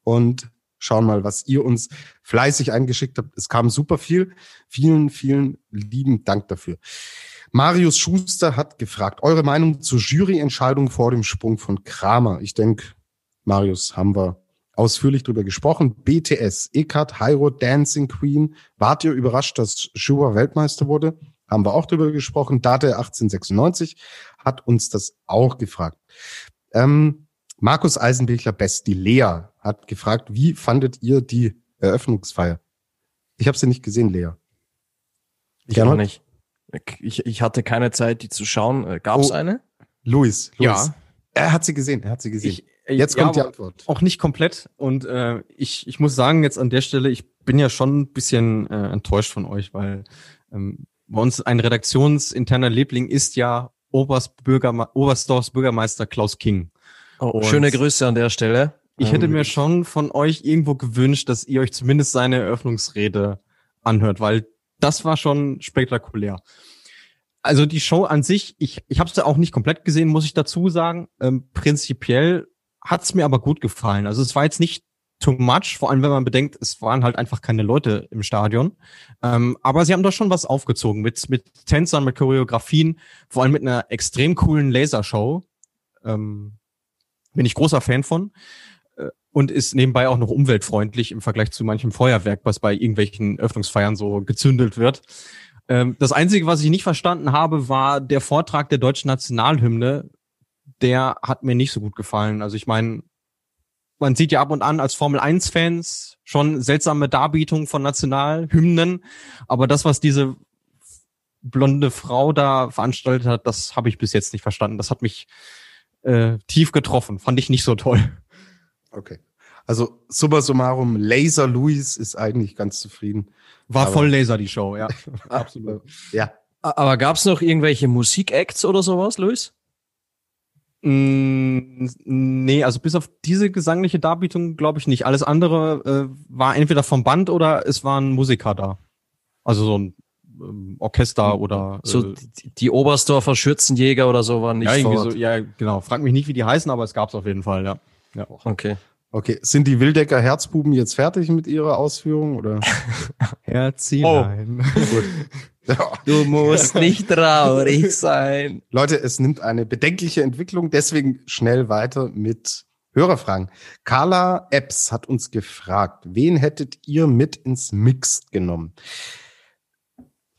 und schauen mal, was ihr uns fleißig eingeschickt habt. Es kam super viel. Vielen, vielen lieben Dank dafür. Marius Schuster hat gefragt, eure Meinung zur Juryentscheidung vor dem Sprung von Kramer. Ich denke, Marius, haben wir ausführlich drüber gesprochen. BTS, Ekat, Hyro, Dancing Queen. Wart ihr überrascht, dass Shua Weltmeister wurde? Haben wir auch drüber gesprochen. Date 1896 hat uns das auch gefragt. Ähm, Markus Eisenbichler Best, die Lea, hat gefragt, wie fandet ihr die Eröffnungsfeier? Ich habe sie nicht gesehen, Lea. Ich auch nicht. Ich, ich hatte keine Zeit, die zu schauen. Äh, Gab es oh, eine? Luis, Luis. Ja. Er hat sie gesehen, er hat sie gesehen. Ich, Jetzt kommt ja, die Antwort. Auch nicht komplett. Und äh, ich, ich muss sagen, jetzt an der Stelle, ich bin ja schon ein bisschen äh, enttäuscht von euch, weil ähm, bei uns ein redaktionsinterner Liebling ist ja Oberst Bürgerme Oberstdorfs Bürgermeister Klaus King. Oh, schöne Grüße an der Stelle. Ich hätte ähm, mir schon von euch irgendwo gewünscht, dass ihr euch zumindest seine Eröffnungsrede anhört, weil das war schon spektakulär. Also die Show an sich, ich, ich habe es ja auch nicht komplett gesehen, muss ich dazu sagen. Ähm, prinzipiell hat es mir aber gut gefallen. Also es war jetzt nicht too much, vor allem wenn man bedenkt, es waren halt einfach keine Leute im Stadion. Ähm, aber sie haben da schon was aufgezogen mit, mit Tänzern, mit Choreografien, vor allem mit einer extrem coolen Lasershow. Ähm, bin ich großer Fan von. Äh, und ist nebenbei auch noch umweltfreundlich im Vergleich zu manchem Feuerwerk, was bei irgendwelchen Öffnungsfeiern so gezündelt wird. Ähm, das Einzige, was ich nicht verstanden habe, war der Vortrag der deutschen Nationalhymne, der hat mir nicht so gut gefallen. Also ich meine, man sieht ja ab und an als Formel 1 Fans schon seltsame Darbietungen von Nationalhymnen, aber das, was diese blonde Frau da veranstaltet hat, das habe ich bis jetzt nicht verstanden. Das hat mich äh, tief getroffen. Fand ich nicht so toll. Okay. Also summa summarum, Laser Louis ist eigentlich ganz zufrieden. War Aber- voll Laser die Show, ja. Absolut. Ja. Aber gab's noch irgendwelche Musikacts oder sowas, Luis? Mm, nee, also bis auf diese gesangliche Darbietung glaube ich nicht. Alles andere äh, war entweder vom Band oder es waren Musiker da. Also so ein ähm, Orchester oder äh, So die, die Oberstdorfer Schürzenjäger oder so waren nicht ja, irgendwie vor Ort. so, ja, genau. Frag mich nicht, wie die heißen, aber es gab's auf jeden Fall, ja. ja. Okay. Okay. Sind die Wildecker Herzbuben jetzt fertig mit ihrer Ausführung oder? Herzlein. Gut. Ja. Du musst nicht traurig sein. Leute, es nimmt eine bedenkliche Entwicklung, deswegen schnell weiter mit Hörerfragen. Carla Epps hat uns gefragt, wen hättet ihr mit ins Mixed genommen?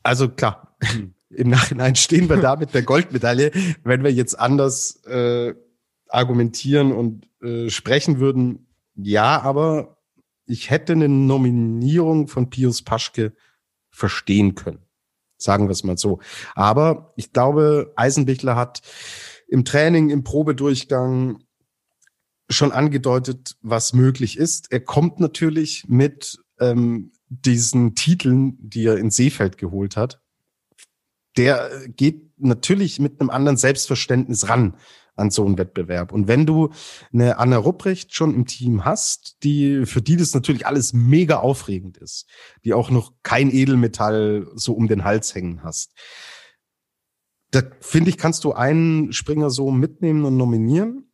Also klar, im Nachhinein stehen wir da mit der Goldmedaille. Wenn wir jetzt anders äh, argumentieren und äh, sprechen würden, ja, aber ich hätte eine Nominierung von Pius Paschke verstehen können. Sagen wir es mal so. Aber ich glaube, Eisenbichler hat im Training, im Probedurchgang schon angedeutet, was möglich ist. Er kommt natürlich mit ähm, diesen Titeln, die er in Seefeld geholt hat. Der geht natürlich mit einem anderen Selbstverständnis ran an so einen Wettbewerb. Und wenn du eine Anna Rupprecht schon im Team hast, die, für die das natürlich alles mega aufregend ist, die auch noch kein Edelmetall so um den Hals hängen hast, da finde ich, kannst du einen Springer so mitnehmen und nominieren,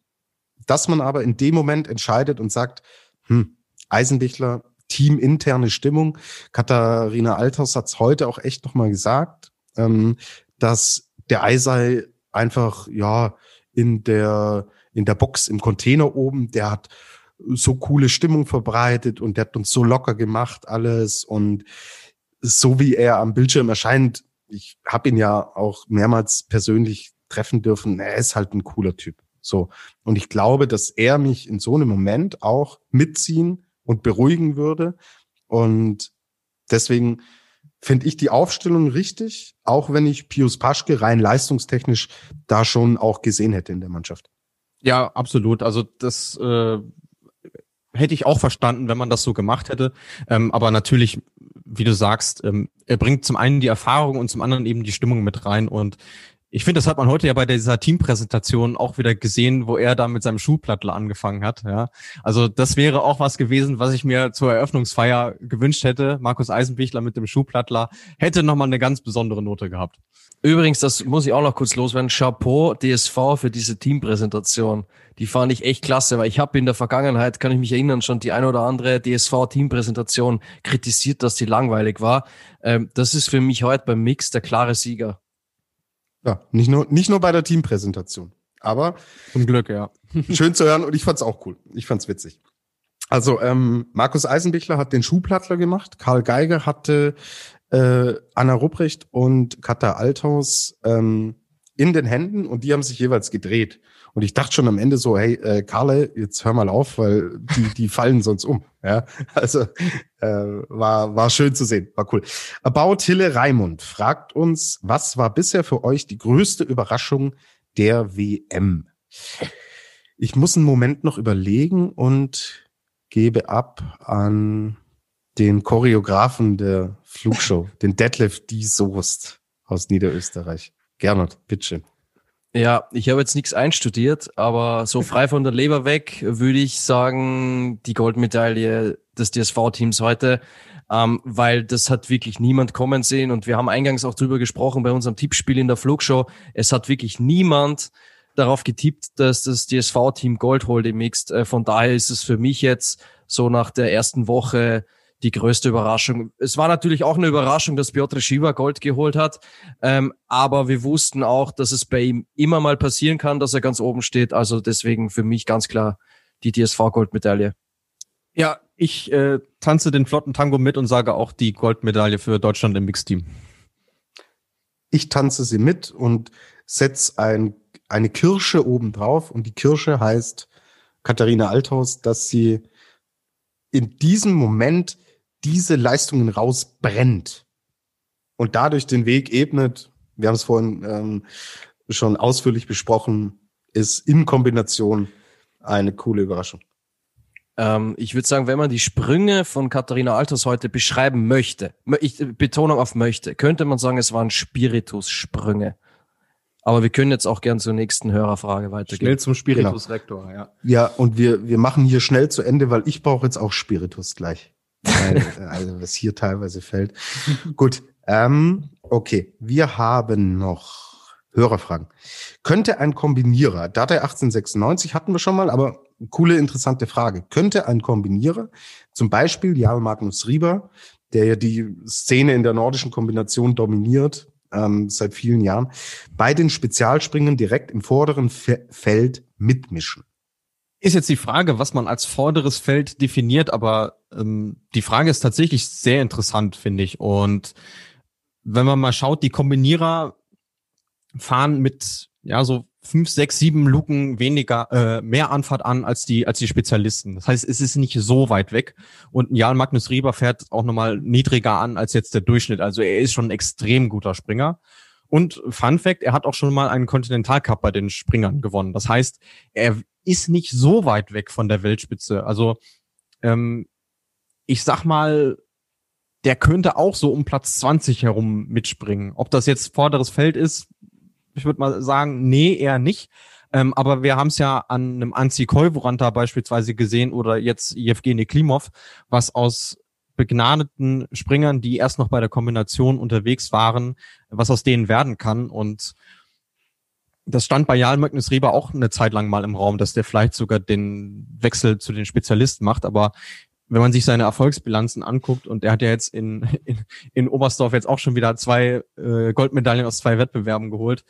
dass man aber in dem Moment entscheidet und sagt, hm, Eisenbichler, teaminterne Stimmung. Katharina Althaus hat es heute auch echt nochmal gesagt, ähm, dass der Eisei einfach, ja, in der, in der Box im Container oben, der hat so coole Stimmung verbreitet und der hat uns so locker gemacht alles und so wie er am Bildschirm erscheint, ich habe ihn ja auch mehrmals persönlich treffen dürfen, er ist halt ein cooler Typ. So. Und ich glaube, dass er mich in so einem Moment auch mitziehen und beruhigen würde. Und deswegen finde ich die Aufstellung richtig, auch wenn ich Pius Paschke rein leistungstechnisch da schon auch gesehen hätte in der Mannschaft. Ja, absolut. Also das äh, hätte ich auch verstanden, wenn man das so gemacht hätte. Ähm, aber natürlich, wie du sagst, ähm, er bringt zum einen die Erfahrung und zum anderen eben die Stimmung mit rein. Und ich finde, das hat man heute ja bei dieser Teampräsentation auch wieder gesehen, wo er da mit seinem Schuhplattler angefangen hat. Ja, also das wäre auch was gewesen, was ich mir zur Eröffnungsfeier gewünscht hätte. Markus Eisenbichler mit dem Schuhplattler hätte nochmal eine ganz besondere Note gehabt. Übrigens, das muss ich auch noch kurz loswerden. Chapeau DSV für diese Teampräsentation. Die fand ich echt klasse, weil ich habe in der Vergangenheit, kann ich mich erinnern, schon die ein oder andere DSV-Teampräsentation kritisiert, dass die langweilig war. Ähm, das ist für mich heute beim Mix der klare Sieger. Ja, nicht nur, nicht nur bei der Teampräsentation. Aber Zum Glück, ja. schön zu hören und ich fand's auch cool. Ich fand's witzig. Also ähm, Markus Eisenbichler hat den Schuhplattler gemacht, Karl Geiger hatte äh, Anna Rupprecht und Katha Althaus ähm, in den Händen und die haben sich jeweils gedreht. Und ich dachte schon am Ende so, hey, äh, Karle, jetzt hör mal auf, weil die, die fallen sonst um. Ja, also äh, war, war schön zu sehen, war cool. About Hille Raimund fragt uns, was war bisher für euch die größte Überraschung der WM? Ich muss einen Moment noch überlegen und gebe ab an den Choreografen der Flugshow, den Detlef D. Soest aus Niederösterreich. Gernot, bitte. Ja, ich habe jetzt nichts einstudiert, aber so frei von der Leber weg würde ich sagen, die Goldmedaille des DSV-Teams heute, ähm, weil das hat wirklich niemand kommen sehen und wir haben eingangs auch drüber gesprochen bei unserem Tippspiel in der Flugshow. Es hat wirklich niemand darauf getippt, dass das DSV-Team Gold holt im Mixed. Äh, von daher ist es für mich jetzt so nach der ersten Woche die größte Überraschung. Es war natürlich auch eine Überraschung, dass Piotr Schiwa Gold geholt hat, ähm, aber wir wussten auch, dass es bei ihm immer mal passieren kann, dass er ganz oben steht. Also deswegen für mich ganz klar die DSV-Goldmedaille. Ja, ich äh, tanze den flotten Tango mit und sage auch die Goldmedaille für Deutschland im Mixteam. Ich tanze sie mit und setz ein, eine Kirsche oben drauf und die Kirsche heißt Katharina Althaus, dass sie in diesem Moment diese Leistungen rausbrennt. und dadurch den Weg ebnet. Wir haben es vorhin ähm, schon ausführlich besprochen, ist in Kombination eine coole Überraschung. Ähm, ich würde sagen, wenn man die Sprünge von Katharina Alters heute beschreiben möchte, ich, Betonung auf möchte, könnte man sagen, es waren Spiritus-Sprünge. Aber wir können jetzt auch gern zur nächsten Hörerfrage weitergehen. Schnell zum Spiritus-Rektor, genau. ja. Ja, und wir, wir machen hier schnell zu Ende, weil ich brauche jetzt auch Spiritus gleich. also was hier teilweise fällt. Gut, ähm, okay. Wir haben noch Hörerfragen. Könnte ein Kombinierer, Datei 1896 hatten wir schon mal, aber coole, interessante Frage. Könnte ein Kombinierer, zum Beispiel Jarl Magnus Rieber, der ja die Szene in der nordischen Kombination dominiert, ähm, seit vielen Jahren, bei den Spezialspringen direkt im vorderen Fe Feld mitmischen? Ist jetzt die Frage, was man als vorderes Feld definiert, aber ähm, die Frage ist tatsächlich sehr interessant, finde ich. Und wenn man mal schaut, die Kombinierer fahren mit ja so fünf, sechs, sieben Luken weniger, äh, mehr Anfahrt an als die, als die Spezialisten. Das heißt, es ist nicht so weit weg. Und Jan Magnus Rieber fährt auch nochmal niedriger an als jetzt der Durchschnitt. Also er ist schon ein extrem guter Springer. Und Fun Fact, er hat auch schon mal einen Continental Cup bei den Springern gewonnen. Das heißt, er ist nicht so weit weg von der Weltspitze. Also ähm, ich sag mal, der könnte auch so um Platz 20 herum mitspringen. Ob das jetzt vorderes Feld ist, ich würde mal sagen, nee, eher nicht. Ähm, aber wir haben es ja an einem Anzi Koivoranta beispielsweise gesehen oder jetzt Jewgeni Klimov, was aus begnadeten Springern, die erst noch bei der Kombination unterwegs waren, was aus denen werden kann. Und das stand bei Jarl Magnus Rieber auch eine Zeit lang mal im Raum, dass der vielleicht sogar den Wechsel zu den Spezialisten macht. Aber wenn man sich seine Erfolgsbilanzen anguckt und er hat ja jetzt in, in, in Oberstdorf jetzt auch schon wieder zwei äh, Goldmedaillen aus zwei Wettbewerben geholt.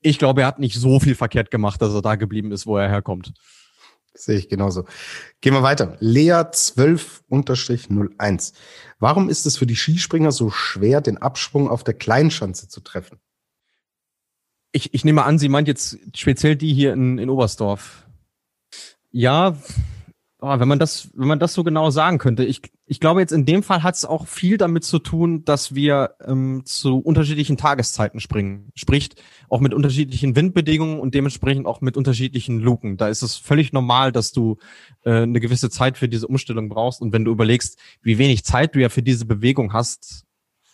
Ich glaube, er hat nicht so viel verkehrt gemacht, dass er da geblieben ist, wo er herkommt. Sehe ich genauso. Gehen wir weiter. Lea 12-01. Warum ist es für die Skispringer so schwer, den Absprung auf der Kleinschanze zu treffen? Ich, ich nehme an, sie meint jetzt speziell die hier in, in Oberstdorf. Ja, oh, wenn man das, wenn man das so genau sagen könnte. Ich, ich glaube jetzt in dem Fall hat es auch viel damit zu tun, dass wir ähm, zu unterschiedlichen Tageszeiten springen. Sprich, auch mit unterschiedlichen Windbedingungen und dementsprechend auch mit unterschiedlichen Luken. Da ist es völlig normal, dass du äh, eine gewisse Zeit für diese Umstellung brauchst. Und wenn du überlegst, wie wenig Zeit du ja für diese Bewegung hast,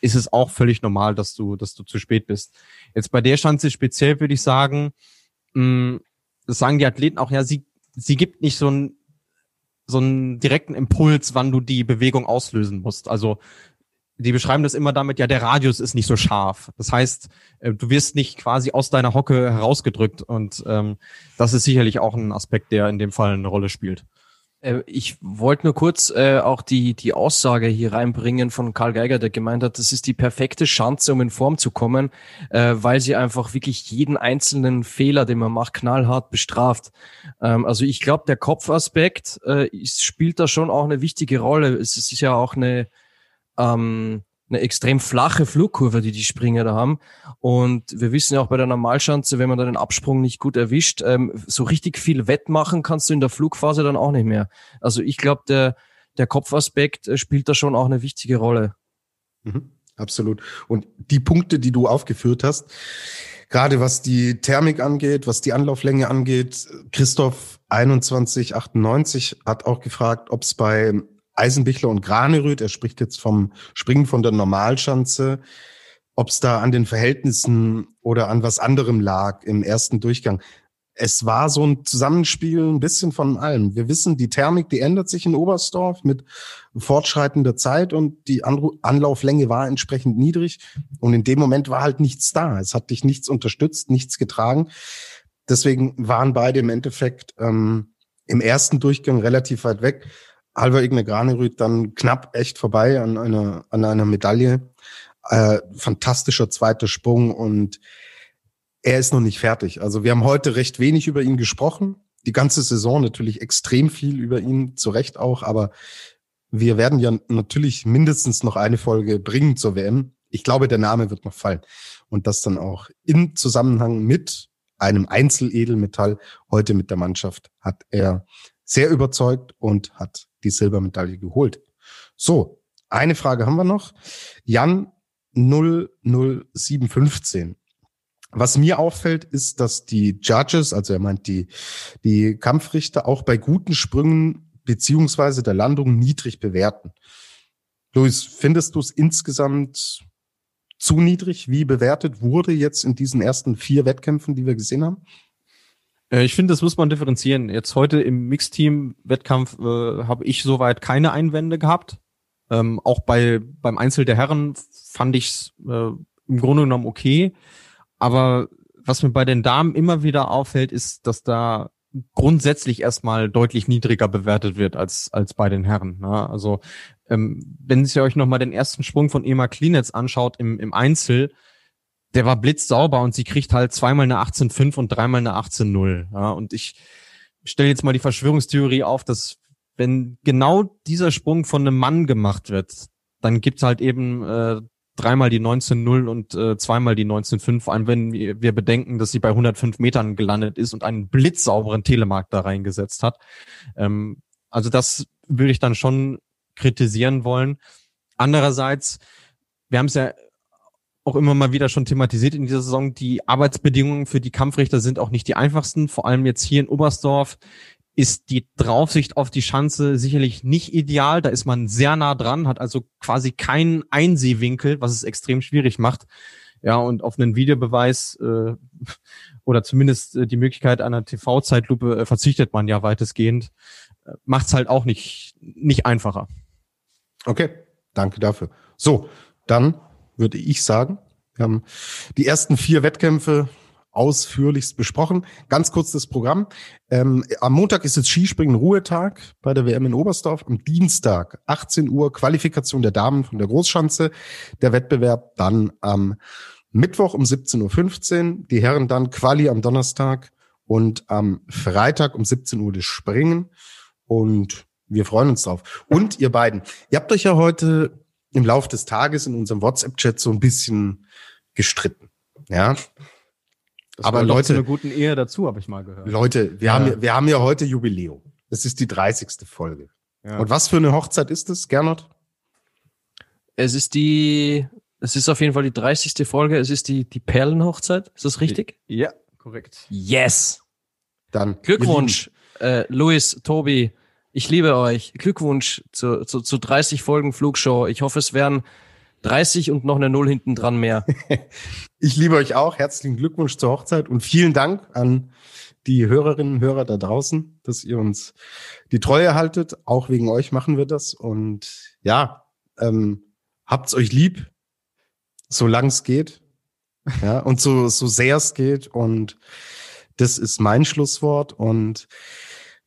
ist es auch völlig normal, dass du, dass du zu spät bist. Jetzt bei der Schanze speziell würde ich sagen, mh, mm, das sagen die Athleten auch, ja, sie, sie gibt nicht so ein so einen direkten Impuls, wann du die Bewegung auslösen musst. Also die beschreiben das immer damit, ja, der Radius ist nicht so scharf. Das heißt, äh, du wirst nicht quasi aus deiner Hocke herausgedrückt und ähm, das ist sicherlich auch ein Aspekt, der in dem Fall eine Rolle spielt. Äh, ich wollte nur kurz äh, auch die, die Aussage hier reinbringen von Karl Geiger, der gemeint hat, das ist die perfekte Chance, um in Form zu kommen, äh, weil sie einfach wirklich jeden einzelnen Fehler, den man macht, knallhart bestraft. Ähm, also ich glaube, der Kopfaspekt äh, spielt da schon auch eine wichtige Rolle. Es ist ja auch eine ähm, eine extrem flache Flugkurve, die die Springer da haben. Und wir wissen ja auch bei der Normalschanze, wenn man da den Absprung nicht gut erwischt, ähm, so richtig viel wettmachen kannst du in der Flugphase dann auch nicht mehr. Also ich glaube, der, der Kopfaspekt äh, spielt da schon auch eine wichtige Rolle. Mhm, absolut. Und die Punkte, die du aufgeführt hast, gerade was die Thermik angeht, was die Anlauflänge angeht, Christoph 2198 hat auch gefragt, ob es bei Eisenbichler und Granerüth, er spricht jetzt vom Springen von der Normalschanze, ob es da an den Verhältnissen oder an was anderem lag im ersten Durchgang. Es war so ein Zusammenspiel ein bisschen von allem. Wir wissen, die Thermik, die ändert sich in Oberstdorf mit fortschreitender Zeit und die Anlauflänge war entsprechend niedrig. Und in dem Moment war halt nichts da. Es hat dich nichts unterstützt, nichts getragen. Deswegen waren beide im Endeffekt ähm, im ersten Durchgang relativ weit weg. Halver Igne Granerüth dann knapp echt vorbei an einer, an einer Medaille. Äh, fantastischer zweiter Sprung und er ist noch nicht fertig. Also wir haben heute recht wenig über ihn gesprochen. Die ganze Saison natürlich extrem viel über ihn, zu Recht auch, aber wir werden ja natürlich mindestens noch eine Folge bringen zur WM. Ich glaube, der Name wird noch fallen. Und das dann auch im Zusammenhang mit einem Einzeledelmetall heute mit der Mannschaft hat er sehr überzeugt und hat die Silbermedaille geholt. So, eine Frage haben wir noch. Jan 00715. Was mir auffällt, ist, dass die Judges, also er meint die, die Kampfrichter, auch bei guten Sprüngen beziehungsweise der Landung niedrig bewerten. Luis, findest du es insgesamt zu niedrig, wie bewertet wurde jetzt in diesen ersten vier Wettkämpfen, die wir gesehen haben? Äh, ich finde, das muss man differenzieren. Jetzt heute im Mixteam-Wettkampf äh, habe ich soweit keine Einwände gehabt. Ähm, auch bei beim Einzel der Herren fand ich es äh, im Grunde genommen okay. Aber was mir bei den Damen immer wieder auffällt, ist, dass da grundsätzlich erstmal deutlich niedriger bewertet wird als, als bei den Herren. Ne? Also ähm, wenn ihr euch nochmal den ersten Sprung von Ema Klinetz anschaut im, im Einzel, der war blitzsauber und sie kriegt halt zweimal eine 18,5 und dreimal eine 18,0. Ja? Und ich stelle jetzt mal die Verschwörungstheorie auf, dass wenn genau dieser Sprung von einem Mann gemacht wird, dann gibt's halt eben äh, dreimal die 19.0 und äh, zweimal die 19.5, vor allem wenn wir bedenken, dass sie bei 105 Metern gelandet ist und einen blitzsauberen Telemark da reingesetzt hat. Ähm, also das würde ich dann schon kritisieren wollen. Andererseits, wir haben es ja auch immer mal wieder schon thematisiert in dieser Saison, die Arbeitsbedingungen für die Kampfrichter sind auch nicht die einfachsten, vor allem jetzt hier in Oberstdorf ist die Draufsicht auf die Schanze sicherlich nicht ideal. Da ist man sehr nah dran, hat also quasi keinen Einsehwinkel, was es extrem schwierig macht. Ja, und auf einen Videobeweis äh, oder zumindest äh, die Möglichkeit einer TV-Zeitlupe äh, verzichtet man ja weitestgehend. Äh, Macht es halt auch nicht, nicht einfacher. Okay, danke dafür. So, dann würde ich sagen, wir haben die ersten vier Wettkämpfe ausführlichst besprochen. Ganz kurz das Programm. Ähm, am Montag ist es Skispringen Ruhetag bei der WM in Oberstdorf. Am Dienstag 18 Uhr Qualifikation der Damen von der Großschanze. Der Wettbewerb dann am Mittwoch um 17.15 Uhr. Die Herren dann Quali am Donnerstag und am Freitag um 17 Uhr das Springen. Und wir freuen uns drauf. Und ihr beiden, ihr habt euch ja heute im Laufe des Tages in unserem WhatsApp-Chat so ein bisschen gestritten. Ja, das aber Leute, zu einer guten Ehe dazu, habe ich mal gehört. Leute, wir ja. haben wir haben ja heute Jubiläum. Es ist die 30. Folge. Ja. Und was für eine Hochzeit ist es, Gernot? Es ist die, es ist auf jeden Fall die 30. Folge. Es ist die die Perlenhochzeit. Ist das richtig? Ja, korrekt. Yes. Dann Glückwunsch, äh, Luis, Tobi. Ich liebe euch. Glückwunsch zu, zu, zu 30 Folgen Flugshow. Ich hoffe, es werden 30 und noch eine Null hinten dran mehr. ich liebe euch auch. Herzlichen Glückwunsch zur Hochzeit und vielen Dank an die Hörerinnen und Hörer da draußen, dass ihr uns die Treue haltet. Auch wegen euch machen wir das. Und ja, ähm, habt's euch lieb, solange es geht. Ja, und so, so sehr es geht. Und das ist mein Schlusswort. Und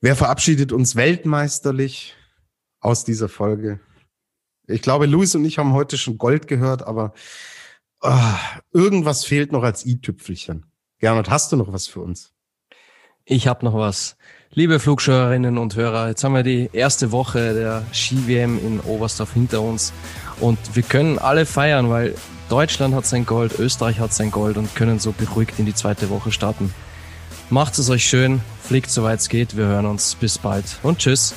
wer verabschiedet uns weltmeisterlich aus dieser Folge? Ich glaube, Luis und ich haben heute schon Gold gehört, aber oh, irgendwas fehlt noch als i-Tüpfelchen. Gernot, hast du noch was für uns? Ich habe noch was. Liebe Flugschauerinnen und Hörer, jetzt haben wir die erste Woche der Ski-WM in Oberstdorf hinter uns und wir können alle feiern, weil Deutschland hat sein Gold, Österreich hat sein Gold und können so beruhigt in die zweite Woche starten. Macht es euch schön, fliegt soweit es geht, wir hören uns, bis bald. Und tschüss.